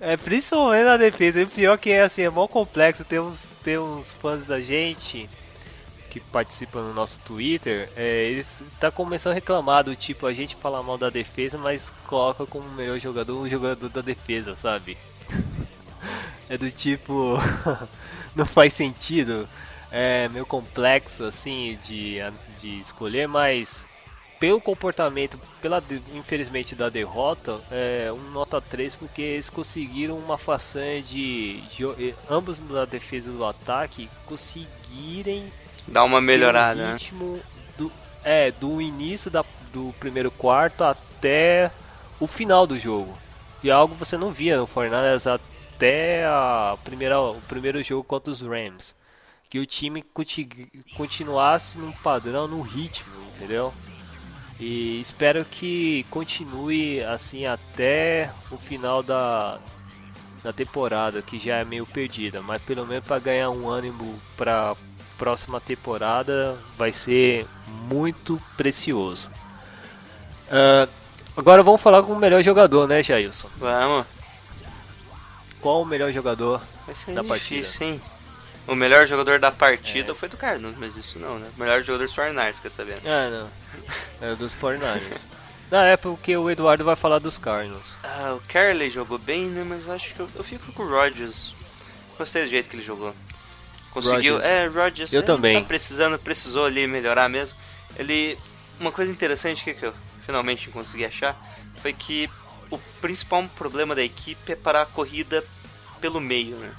É, principalmente na defesa. E o pior que é assim, é mó complexo. Tem uns, tem uns fãs da gente que participam no nosso Twitter, é, eles tá começando a reclamar do tipo, a gente fala mal da defesa, mas coloca como melhor jogador um jogador da defesa, sabe? é do tipo, não faz sentido, é meio complexo assim de, de escolher, mas pelo comportamento, pela infelizmente da derrota, é um nota 3 porque eles conseguiram uma façanha de, de ambos da defesa e do ataque conseguirem Dá uma melhorada, um né? ritmo do, é, do início da, do primeiro quarto até o final do jogo. E é algo você não via no Fortnite até a primeira, o primeiro jogo contra os Rams. Que o time conti- continuasse num padrão, num ritmo, entendeu? E espero que continue assim até o final da, da temporada, que já é meio perdida. Mas pelo menos para ganhar um ânimo para próxima temporada vai ser muito precioso. Ah, agora vamos falar com o melhor jogador, né, Jailson? Vamos. Qual o melhor jogador? Vai ser Da difícil, hein? O melhor jogador da partida foi do Cardinals, mas isso não, né? O melhor jogador do Fortnite, quer saber? Ah, não. É o dos 49ers. Não, é porque o Eduardo vai falar dos Cardinals. Ah, o Carley jogou bem, né? Mas acho que eu, eu fico com o Rodgers. Gostei do jeito que ele jogou. Conseguiu. Rodgers. É, Rodgers. Eu ele também. Tá precisando, precisou ali melhorar mesmo. Ele. Uma coisa interessante que, que eu finalmente consegui achar foi que o principal problema da equipe é para a corrida pelo meio, né?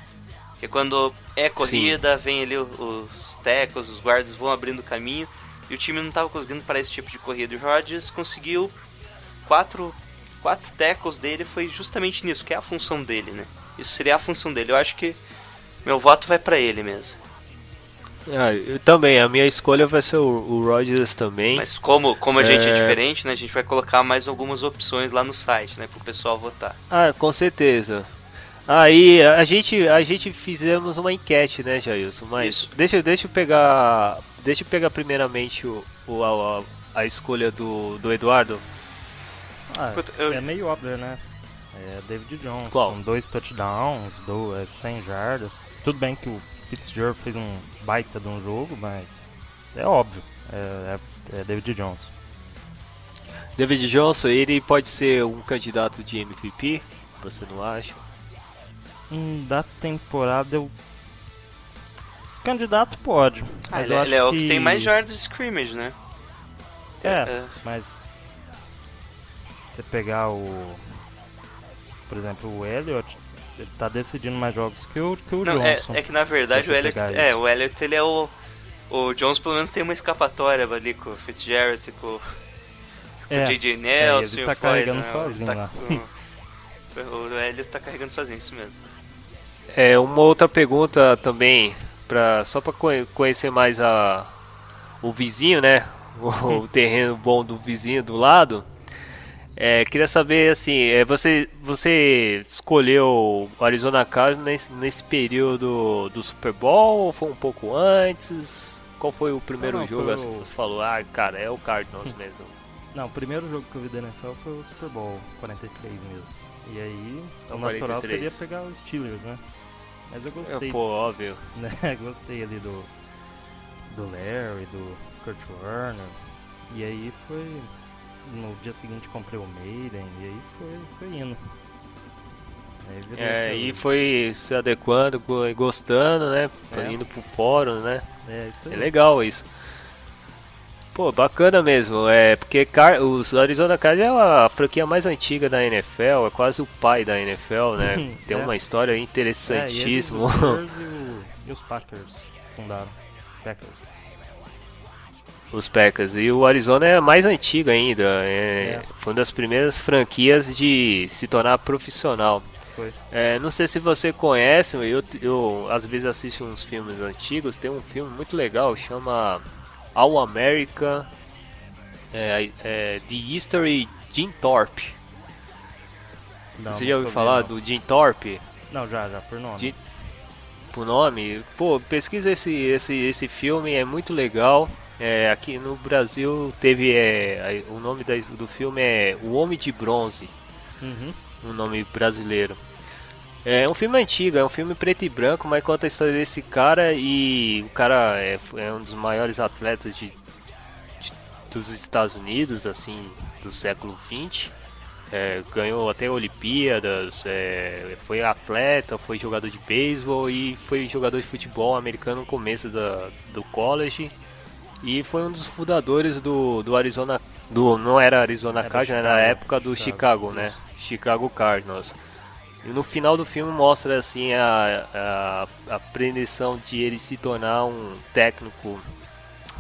Porque quando é corrida, vem ali os tecos, os guardas vão abrindo caminho e o time não estava conseguindo para esse tipo de corrida. E o Rodgers conseguiu quatro, quatro tackles dele foi justamente nisso, que é a função dele, né? Isso seria a função dele. Eu acho que meu voto vai pra ele mesmo. Ah, eu também, a minha escolha vai ser o, o Rodgers também. Mas como, como a gente é É. diferente, né? A gente vai colocar mais algumas opções lá no site, né? Pro pessoal votar. Ah, com certeza. Aí a gente a gente fizemos uma enquete, né, Jailson? Mas Isso. deixa deixa eu pegar deixa eu pegar primeiramente o, o- a, a escolha do, do Eduardo. Ah, eu- É meio óbvio, né? É David Johnson, Qual? dois touchdowns, do, é, 100 jardas. Tudo bem que o Fitzgerald fez um baita de um jogo, mas é óbvio. É, é- é David Johnson. David Johnson, ele pode ser um candidato de MVP? Você não acha? Hum, da temporada eu. Candidato pode. Ah, mas ele, eu é- acho ele é o que que tem mais jardas de scrimmage, né? É, É. mas. Você pegar o. Por exemplo, o Elliott, ele tá decidindo mais jogos que o, que o Não, é, Johnson. é que na verdade o Elliot, é, isso. o Elliot ele é o o Jones pelo menos tem uma escapatória ali com o Fitzgerald, e com o É, JJ Nelson, ele e tá o Floyd, carregando né? sozinho Tá lá. o Elliot tá carregando sozinho, isso mesmo. É, uma outra pergunta também, pra, só para conhecer mais a, o vizinho, né? O, o terreno bom do vizinho do lado. É, queria saber, assim, é, você, você escolheu o Arizona Cardinals nesse, nesse período do Super Bowl ou foi um pouco antes? Qual foi o primeiro Não, não, jogo assim, o- que você falou, ah, cara, é o Cardinals mesmo? Não, o primeiro jogo que eu vi da NFL foi o Super Bowl 43 mesmo. E aí, Então, o natural 43. seria pegar os Steelers, né? Mas eu É, gostei, pô, óbvio. né? Gostei ali do, do Larry, do Kurt Warner. E aí foi. No dia seguinte comprei o Maiden e aí foi, foi indo. É, e foi se adequando, go- gostando, né? É. Indo pro fórum, né? É, isso aí. É legal isso. Pô, bacana mesmo. É porque Car os Arizona Cardinals é a franquia mais antiga da NFL, é quase o pai da NFL, né? Tem É. uma história É, interessantíssima. os Bears e, o- e os Packers fundaram. Packers. os Packers. E o Arizona é a mais antiga ainda. É, É. Foi uma das primeiras franquias de se tornar profissional. É, não sei se você conhece, eu, eu às vezes assisto uns filmes antigos. Tem um filme muito legal, chama All America é, é, The History Jim Thorpe. Não, você já ouviu falar não. do Jim Thorpe? Não, já, já, por nome. De- Por nome? Pô, pesquisa esse, esse, esse filme, é muito legal. É, aqui no Brasil teve. É, o nome da- do filme é O Homem de Bronze. Uhum. um nome brasileiro. É um filme antigo, é um filme preto e branco, mas conta a história desse cara e o cara é, é um dos maiores atletas de, de- dos Estados Unidos, assim, do século XX. É, ganhou até Olimpíadas, é, foi atleta, foi jogador de beisebol e foi jogador de futebol americano no começo da, do college. E foi um dos fundadores do, do Arizona. Do, não era Arizona Cardinals, era na época do Chicago, Chicago, né? Chicago Cardinals. E no final do filme mostra assim a, a, a predição de ele se tornar um técnico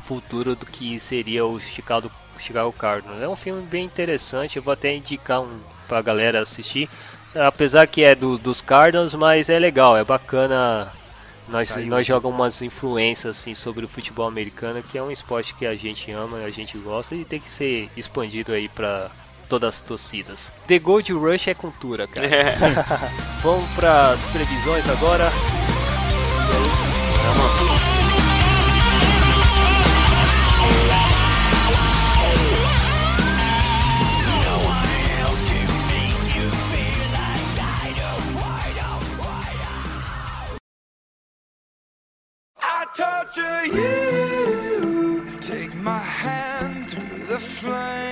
futuro do que seria o Chicago, Chicago Cardinals. É um filme bem interessante, eu vou até indicar um pra galera assistir. Apesar que é do, dos Cardinals, mas é legal, é bacana. Nós, Caiu. nós jogamos umas influências assim sobre o futebol americano, que é um esporte que a gente ama, a gente gosta e tem que ser expandido aí pra todas as torcidas. The Gold Rush é cultura, cara. Vamos para as previsões agora.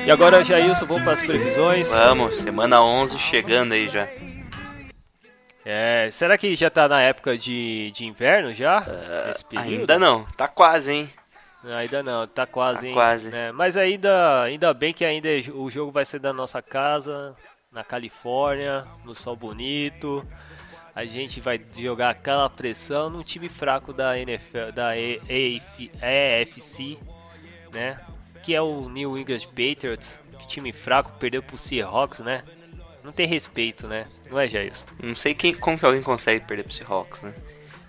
E agora, Jailson, vamos para as previsões. Vamos, semana 11 chegando aí já. É, será que já tá na época de, de inverno já? Período? Ainda não, tá quase, hein? Ainda não, tá quase, Tá hein? quase. É, mas ainda, ainda bem que ainda é- o jogo vai ser da nossa casa, na Califórnia, no sol bonito. A gente vai jogar aquela pressão num time fraco da NFL, da EF EFC, né? Que é o New England Patriots. Que time fraco, perdeu pro Seahawks, né? Não tem respeito, né? Não é, Jailson? Não sei quem, como que alguém consegue perder pro Seahawks, né?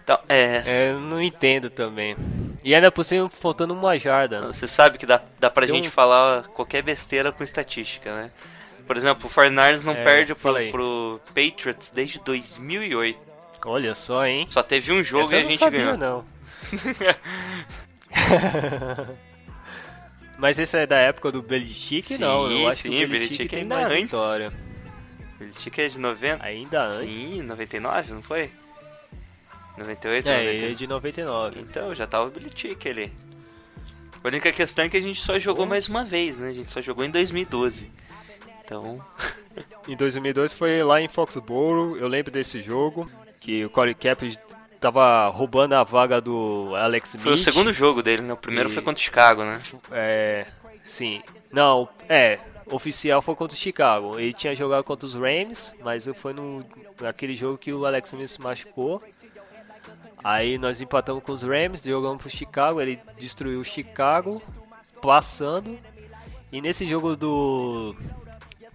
Então, é, É, eu não entendo também. E ainda por cima faltando uma jarda. né? Você sabe que dá, dá pra Tem gente um- falar qualquer besteira com estatística, né? Por exemplo, o 49ers não É, perde pro, pro Patriots desde 2008. Olha só, hein? Só teve um jogo Essa e a gente sabia, ganhou. não. Mas esse é da época do Belichick? Não, eu acho sim, que o Belichick, tem ainda antes. vitória. Belichick é de 90? Ainda antes? Sim, 99, não foi? 98, É, 99. ele é de 99. Então, já tava o Belichick ali. A única questão é que a gente só jogou mais uma vez, né? A gente só jogou em 2012. Então, Em 2002 foi lá em Foxborough, eu lembro desse jogo, que o Corey Cap tava roubando a vaga do Alex Smith. foi o segundo jogo dele, né? O primeiro E- foi contra o Chicago, né? É, sim. Não, é, oficial foi contra o Chicago. Ele tinha jogado contra os Rams, mas foi no, naquele jogo que o Alex Smith se machucou. Aí nós empatamos com os Rams, jogamos pro Chicago, ele destruiu o Chicago, passando. E nesse jogo do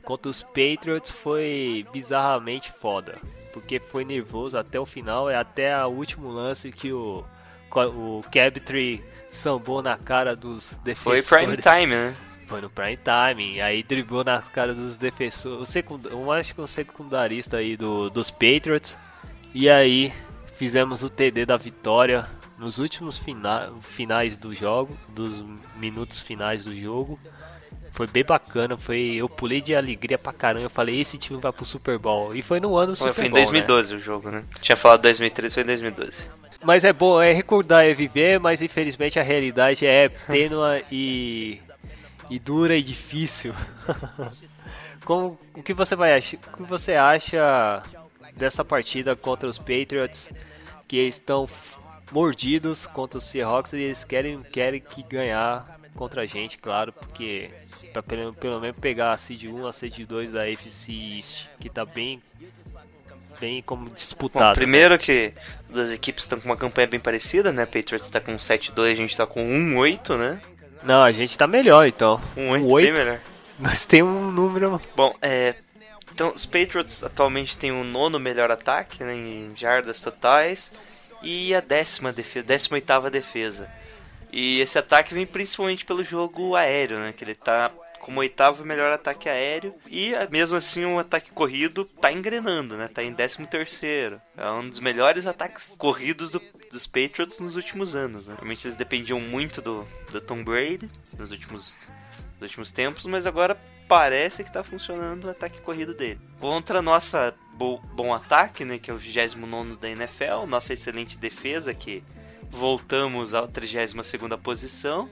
contra os Patriots foi bizarramente foda, porque foi nervoso até o final, é até o último lance que o o Cabtree sambou na cara dos Foi defensores. prime time, né? Foi no prime time, aí driblou na cara dos defensores, o secund... eu acho que o secundarista aí do, dos Patriots. E aí fizemos o TD da vitória nos últimos fina... finais do jogo, dos minutos finais do jogo. Foi bem bacana, foi eu pulei de alegria pra caramba, eu falei esse time vai pro Super Bowl. E foi no ano Super foi em Bowl, né? 2012 o jogo, né? Tinha falado 2013, foi em 2012. Mas é bom, é recordar, é viver, mas infelizmente a realidade é tênua e, e dura e difícil. Como, o que você vai achar? O que você acha dessa partida contra os Patriots que estão mordidos contra os Seahawks e eles querem querem que ganhar contra a gente, claro, porque pra pelo, pelo menos pegar a seed 1, a seed 2 da AFC East, que tá bem bem como Bom, disputado. né? primeiro que duas equipes estão com uma campanha bem parecida, né? Patriots tá com 7-2, a gente tá com 1-8, né? Não, a gente tá melhor então. 1-8, Um bem melhor. Nós temos um número. Bom, é. Então, os Patriots atualmente têm o nono melhor ataque, né, em jardas totais, e a décima defesa, décima oitava defesa. E esse ataque vem principalmente pelo jogo aéreo, né, que ele tá como oitavo melhor ataque aéreo, e mesmo assim o ataque corrido tá engrenando, né, tá em décimo terceiro. É um dos melhores ataques corridos do- dos Patriots nos últimos anos, né. Realmente eles dependiam muito do, do Tom Brady nos últimos nos últimos tempos, mas agora parece que tá funcionando o ataque corrido dele. Contra a nossa bo- bom ataque, né, que é o 29 da NFL, nossa excelente defesa, que voltamos à 32 posição.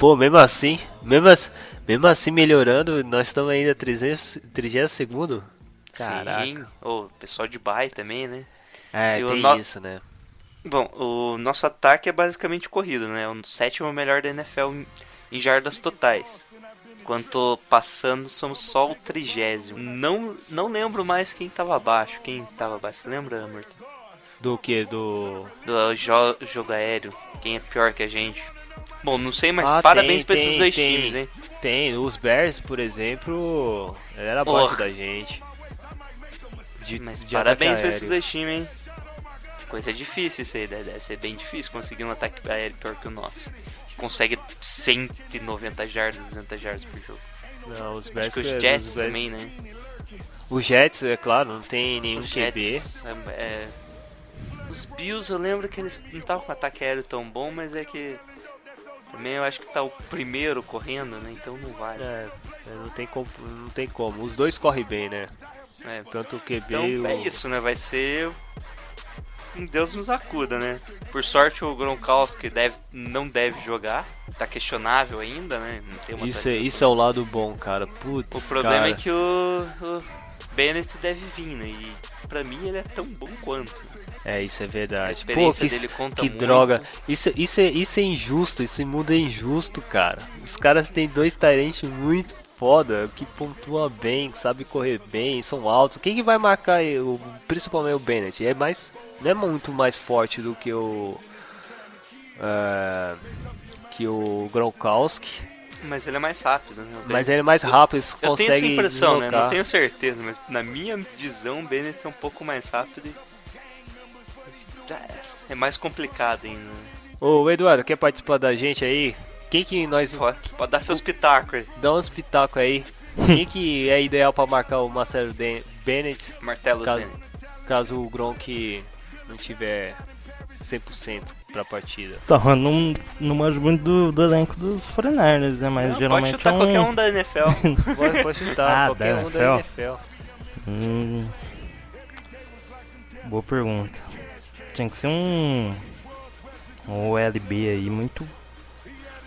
Pô, mesmo assim, mesmo, as- mesmo assim melhorando, nós estamos ainda 30 segundo. Caraca. Sim, o pessoal de bye também, né? É, E tem no- isso, né? Bom, o nosso ataque é basicamente corrido, né? O sétimo melhor da NFL em- jardas totais. Enquanto passando somos só o trigésimo. Não, não lembro mais quem tava abaixo. Quem tava abaixo? Você lembra, Amorto? Do que? Do. do jo- jogo aéreo. Quem é pior que a gente? Bom, não sei, mas Ah, parabéns tem, pra esses tem, dois tem. times, hein? Tem, os Bears, por exemplo, era abaixo Oh. da gente. De, Mas de parabéns pra esses dois times, hein? Coisa difícil isso aí, deve deve ser bem difícil conseguir um ataque aéreo pior que o nosso. Que consegue 190 jardas, 200 jardas por jogo. Não, os Acho Bears, que os é, Jets Bears- também, né? Os Jets, é claro, não tem nenhum Os QB. Jets, é, é, Os Bills eu lembro que eles não estavam com ataque aéreo tão bom, mas é que também eu acho que tá o primeiro correndo, né? Então não vale. É, é, não, tem como, não tem como. Os dois correm bem, né? É, Tanto o QB Então o... é isso, né? Vai ser. Deus nos acuda, né? Por sorte o Gronkowski deve, não deve jogar. Tá questionável ainda, né? Não tem uma Isso, é, isso é o lado bom, cara. Putz, O problema cara. é que o, o Bennett deve vir, né? E pra mim ele é tão bom quanto. É, isso é verdade. Pô, que, que droga. Isso, isso, é, isso é injusto, esse mundo é injusto, cara. Os caras têm dois tarentes muito foda, que pontuam bem, que sabe correr bem, são altos. Quem que vai marcar o, principalmente o Bennett? É mais, não é muito mais forte do que o é, que o Gronkowski, Mas ele é mais rápido, né? Mas ele é mais rápido, ele Eu tenho consegue essa impressão, né? Não deslocar. tenho certeza, mas na minha visão o Bennett é um pouco mais rápido e. É mais complicado ainda. Ô, Eduardo, quer participar da gente aí? Quem que nós Pode, pode dar seus pitacos aí. Dá uns pitacos aí. Quem que é ideal pra marcar o Marcelo Den- Bennett Martelo caso, Bennett. caso o Gronk não tiver 100% pra partida? Então, eu não, não manjo muito do, do elenco dos 49ers, né? Mas Não, geralmente pode chutar é um... qualquer um da NFL. Pode, pode chutar, Ah, qualquer da um da NFL. NFL. Hum, boa pergunta. Tinha que ser um. Um LB aí muito.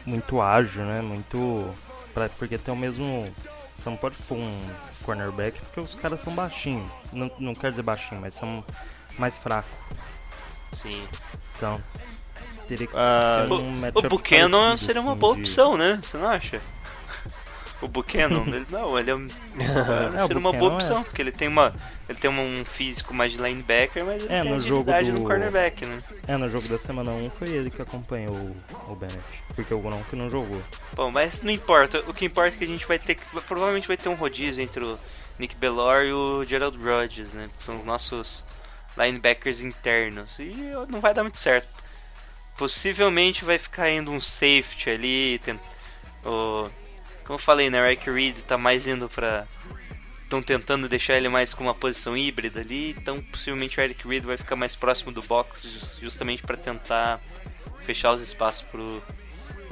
Muito ágil, né? Muito. Pra, porque tem o mesmo. Você não pode pôr um cornerback porque os caras são baixinhos. Não, não quero dizer baixinho, mas são mais fracos. Sim. Então. Teria que Ah, ser um O matchup Buchanan seria uma assim, boa de- opção, né? Você não acha? O Buchanan, ele, não, ele é um, É, seria uma boa é. opção, porque ele tem uma, ele tem um físico mais de linebacker, mas ele É, tem no jogo agilidade do- no cornerback, né? É, no jogo da semana 1 foi ele que acompanhou o, Bennett. Porque o Gronk não jogou. Bom, mas não importa. O que importa é que a gente vai ter que. Provavelmente vai ter um rodízio entre o Nick Bellor e o Gerald Rogers, né? Que são os nossos linebackers internos. E não vai dar muito certo. Possivelmente vai ficar indo um safety ali, como eu falei, né? O Eric Reed tá mais indo pra. Estão tentando deixar ele mais com uma posição híbrida ali, então possivelmente o Eric Reed vai ficar mais próximo do box jus- justamente para tentar fechar os espaços pro,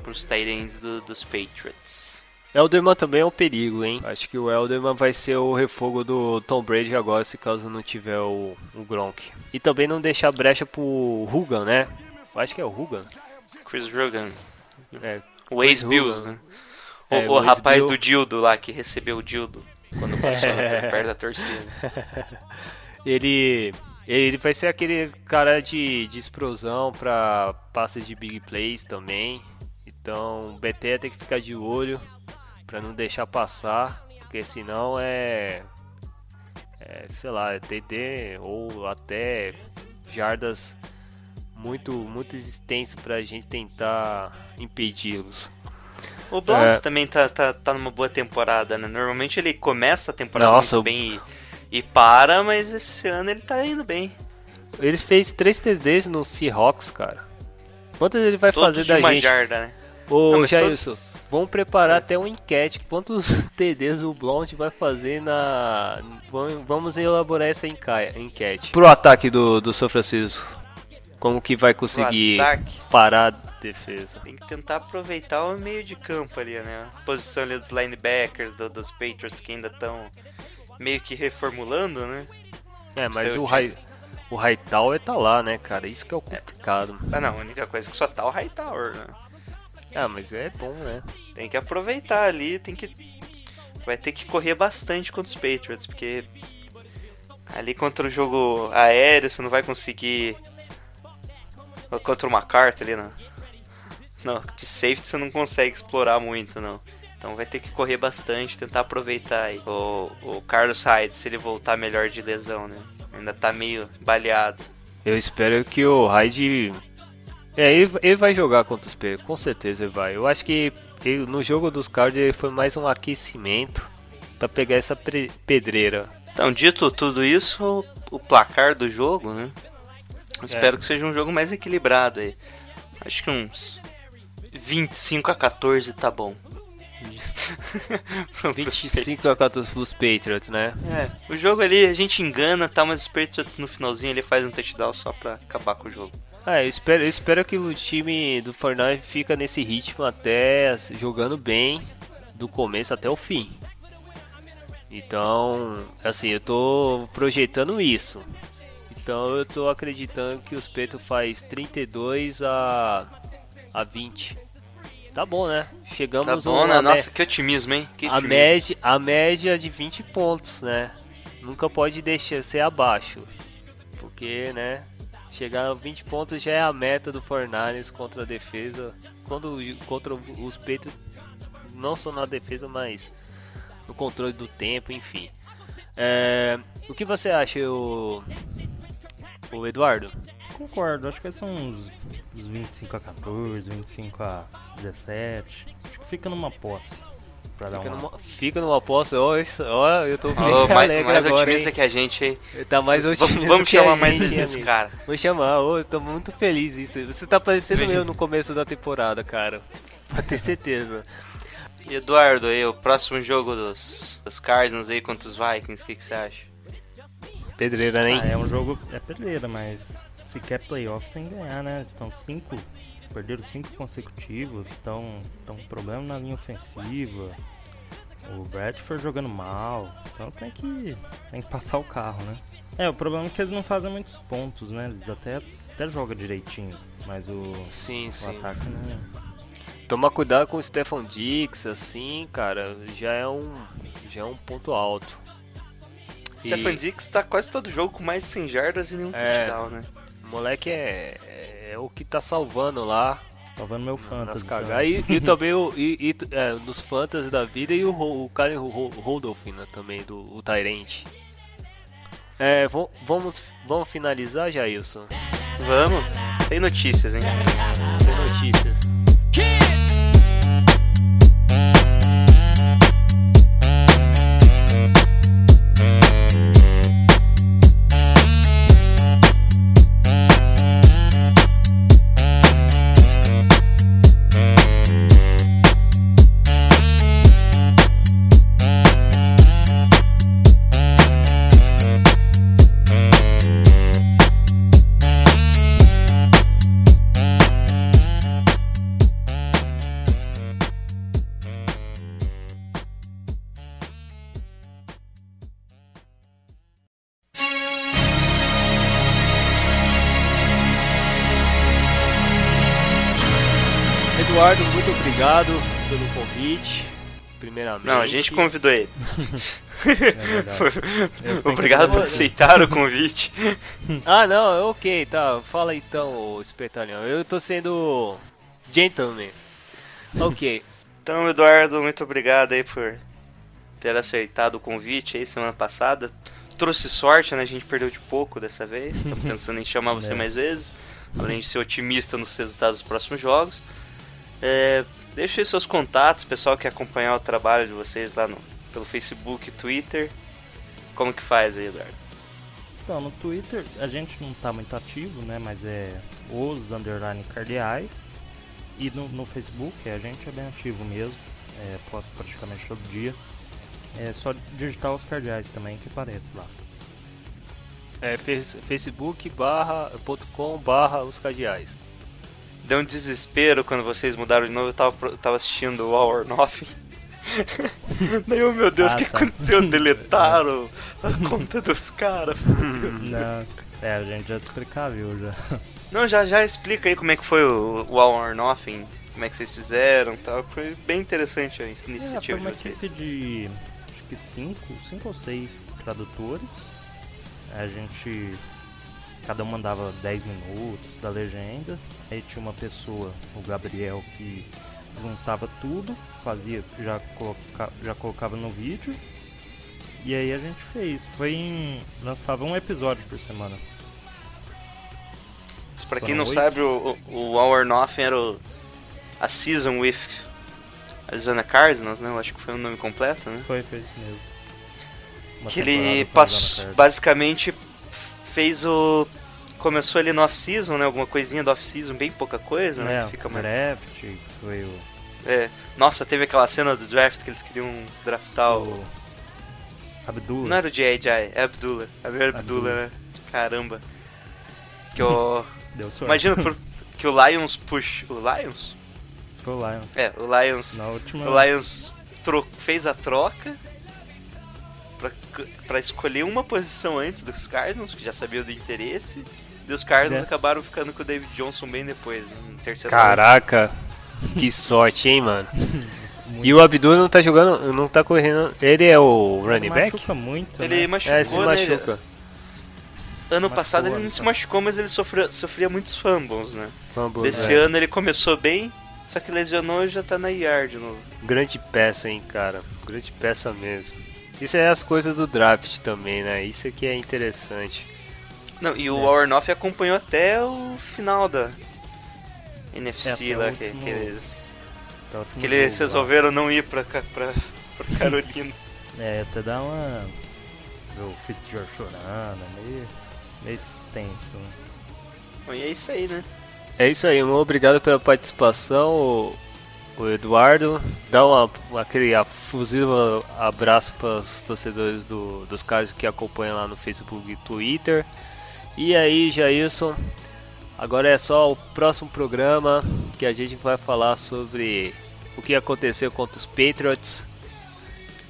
pros tight ends do- dos Patriots. Elderman também é um perigo, hein? Acho que o Elderman vai ser o refogo do Tom Brady agora, se caso não tiver o, o Gronk. E também não deixar brecha pro Hugan, né? Eu Acho que é o Hugan. Chris Rogan, É, o ex-Bills, Hogan. né? O, É, o rapaz do Dildo lá, que recebeu o Dildo quando passou perto da torcida. ele ele vai ser aquele cara de, de explosão pra passes de big plays também. Então o BT tem que ficar de olho pra não deixar passar, porque senão é, é sei lá, é TD ou até jardas muito muito extensas pra gente tentar impedi-los. O Browns É. também tá, tá, tá numa boa temporada, né? Normalmente ele começa a temporada Nossa, muito bem e, e para, mas esse ano ele tá indo bem. Eles fez três TDs no Seahawks, cara. Quantas ele vai Todos fazer da uma gente? jarda, né? Ô, Não, Jailson, todos- vamos preparar até uma enquete. Quantos TDs o Blount vai fazer na. Vamos- elaborar essa enquete. Pro ataque do, do São Francisco. Como que vai conseguir parar a defesa? Tem que tentar aproveitar o meio de campo ali, né? A posição ali dos linebackers, do- dos Patriots que ainda estão meio que reformulando, né? É, mas Seu o. High, o Hightower tá lá, né, cara? Isso que é o complicado. Ah não, a única coisa é que só tá o Hightower, né? Ah, mas é bom, né? Tem que aproveitar ali, tem que. Vai ter que correr bastante contra os Patriots, porque ali contra o jogo aéreo você não vai conseguir. Contra uma carta ali, não. Não, de safety você não consegue explorar muito, não. Então vai ter que correr bastante, tentar aproveitar aí. O, o Carlos Hyde, se ele voltar melhor de lesão, né? Ainda tá meio baleado. Eu espero que o Hyde. É, ele, ele vai jogar contra os Patriots, com certeza ele vai. Eu acho que ele- no jogo dos Cards ele foi mais um aquecimento pra pegar essa pedreira. Então, dito tudo isso, o placar do jogo, né? Eu Espero que seja um jogo mais equilibrado aí. Acho que uns 25 a 14 tá bom. Pro- pros 25 a 14 pros Patriots, né? É, o jogo ali a gente engana, tá? Mas os Patriots no finalzinho ele faz um touchdown só pra acabar com o jogo. Ah, eu espero, eu espero que o time do Fortnite fica nesse ritmo até jogando bem do começo até o fim. Então, assim, eu tô projetando isso. Então eu tô acreditando que os Patriots faz 32 a a 20. Tá bom, né? Chegamos Tá bom, a né? me- Nossa, que otimismo, hein? Que a, otimismo. média, a média de 20 pontos, né? Nunca pode deixar ser abaixo. Porque, né? Chegar a 20 pontos já é a meta do Fornares contra a defesa. Quando, contra os peitos, não só na defesa, mas no controle do tempo, enfim. É, o que você acha, o, o Eduardo? Concordo, acho que vai ser uns, uns 25 a 14, 25 a 17. Acho que fica numa posse. Pra dar Fica uma... numa, fica numa posse, ó, isso- ó, eu tô bem mais, mais agora, otimista hein? que a gente, hein? Tá mais Vamos, otimista vamos chamar mais gente, vezes amigo. cara. Vou chamar, ô, eu tô muito feliz isso. Você tá parecendo eu no começo da temporada, cara. Pra ter certeza. E Eduardo, aí, o próximo jogo dos, dos Cardinals aí contra os Vikings, o que, que você acha? Pedreira, hein? Ah, é um jogo. É pedreira, mas se quer playoff tem que ganhar, né? Estão cinco. Perderam cinco consecutivos, estão tão com problema na linha ofensiva. O Bradford jogando mal. Então tem que, tem que passar o carro, né? É, o problema é que eles não fazem muitos pontos, né? Eles até, até jogam direitinho, mas o, Sim, o sim. ataque não. Tomar cuidado com o Stefan Dix, assim, cara, já é um, já é um ponto alto. E Stefan Dix tá quase todo jogo com mais de 100 jardas e nenhum É. touchdown, né? O moleque é, é o que tá salvando lá Salvando meu nas fantasy. cagadas. E, e também o, e, e, é, nos fantasy da vida e o, o Karen Ro- Rodolph né, também, do o Tyrant. É, vamos, vamos finalizar, Jailson? Vamos, tem notícias, hein? Obrigado pelo convite. Primeiramente. Não, a gente convidou ele. É Obrigado por aceitar o convite. Ah, não, ok, tá. Fala então, ô espertalhão. Eu tô sendo gentleman. Ok. Então, Eduardo, muito obrigado aí por ter aceitado o convite aí semana passada. Trouxe sorte, né? A gente perdeu de pouco dessa vez. Estamos pensando em chamar você É. mais vezes. Além de ser otimista nos resultados dos próximos jogos. É, deixa aí seus contatos, pessoal que acompanhar o trabalho de vocês lá no, pelo Facebook e Twitter. Como que faz aí, Eduardo? Então, no Twitter a gente não tá muito ativo, né? Mas é os underline cardeais. E no, no Facebook a gente é bem ativo mesmo. É, posto praticamente todo dia. É só digitar os cardeais também que aparece lá. É face- facebook barra, ponto com barra os cadeais. Deu um desespero quando vocês mudaram de novo. Eu tava, pro- tava assistindo o or Nothing. Daí, oh meu Deus, o Ah, que tá. aconteceu? Deletaram a conta dos caras. Não, é, a gente já se precaveu já. Não, já, já explica aí como é que foi o, o All or Nothing, como é que vocês fizeram e tal. Foi bem interessante a É, foi iniciativa uma de vocês. equipe de acho que cinco, cinco ou seis tradutores. A gente. Cada um mandava 10 minutos da legenda. Aí tinha uma pessoa, o Gabriel, que juntava tudo, fazia, já, coloca, já colocava no vídeo. E aí a gente fez. Foi em. lançava um episódio por semana. Mas pra quem Foram não oito? sabe, o, o, All or Nothing era o, a Season with Arizona Cardinals, né? Eu acho que foi o nome completo, né? Foi, foi isso mesmo. Uma que ele passou, basicamente fez o começou ali no off-season, né? Alguma coisinha do off-season, bem pouca coisa, né? É, que fica mais... draft, foi o. é. Nossa, teve aquela cena do draft que eles queriam draftar o... o Abdul. Não era o J.J., é Abdullah. O Abdullah, Abdullah. né? Caramba. Que o... Deu sorte. Imagina por- que o Lions push... O Lions? Foi o Lion. É, o Lions... Na última. O Lions tro- fez a troca pra, pra escolher uma posição antes dos Cardinals, que já sabiam do interesse. E os Cardinals É. acabaram ficando com o David Johnson bem depois, né, em terceiro Caraca, que sorte, hein, mano. E o Abdul não tá jogando, não tá correndo. Ele é o running back? Machuca muito. Ele né? machucou, É, se né? machuca. Ano Machucou passado ele ano não se passado. machucou, mas ele sofreu, sofria muitos fumbles, né? Fumble, Desse é. ano ele começou bem, só que lesionou e já tá na IR de novo. Grande peça, hein, cara. Grande peça mesmo. Isso é as coisas do draft também, né? Isso aqui é interessante. Não, e o É. Warnoff acompanhou até o final da NFC É, lá, que, último- que eles, que eles jogo lá. resolveram não ir pra, pra, pra Carolina. É, até dá uma. O Fitzgerald chorando, é meio. meio tenso. né? Bom, e é isso aí, né? É isso aí, muito obrigado pela participação, o, o Eduardo. Dá uma, aquele afusivo abraço para os torcedores do, dos caras que acompanham lá no Facebook e Twitter. E aí, Jailson, agora é só o próximo programa que a gente vai falar sobre o que aconteceu contra os Patriots.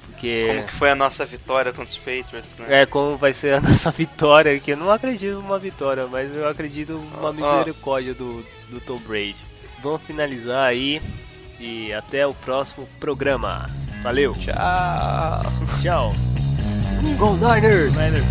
Porque Como que foi a nossa vitória contra os Patriots, né? é como vai ser a nossa vitória, que eu não acredito numa vitória, mas eu acredito numa ó. misericórdia do, do Tom Brady. Vamos finalizar aí e até o próximo programa. Valeu, Tchau! tchau. Go Niners! Snyder.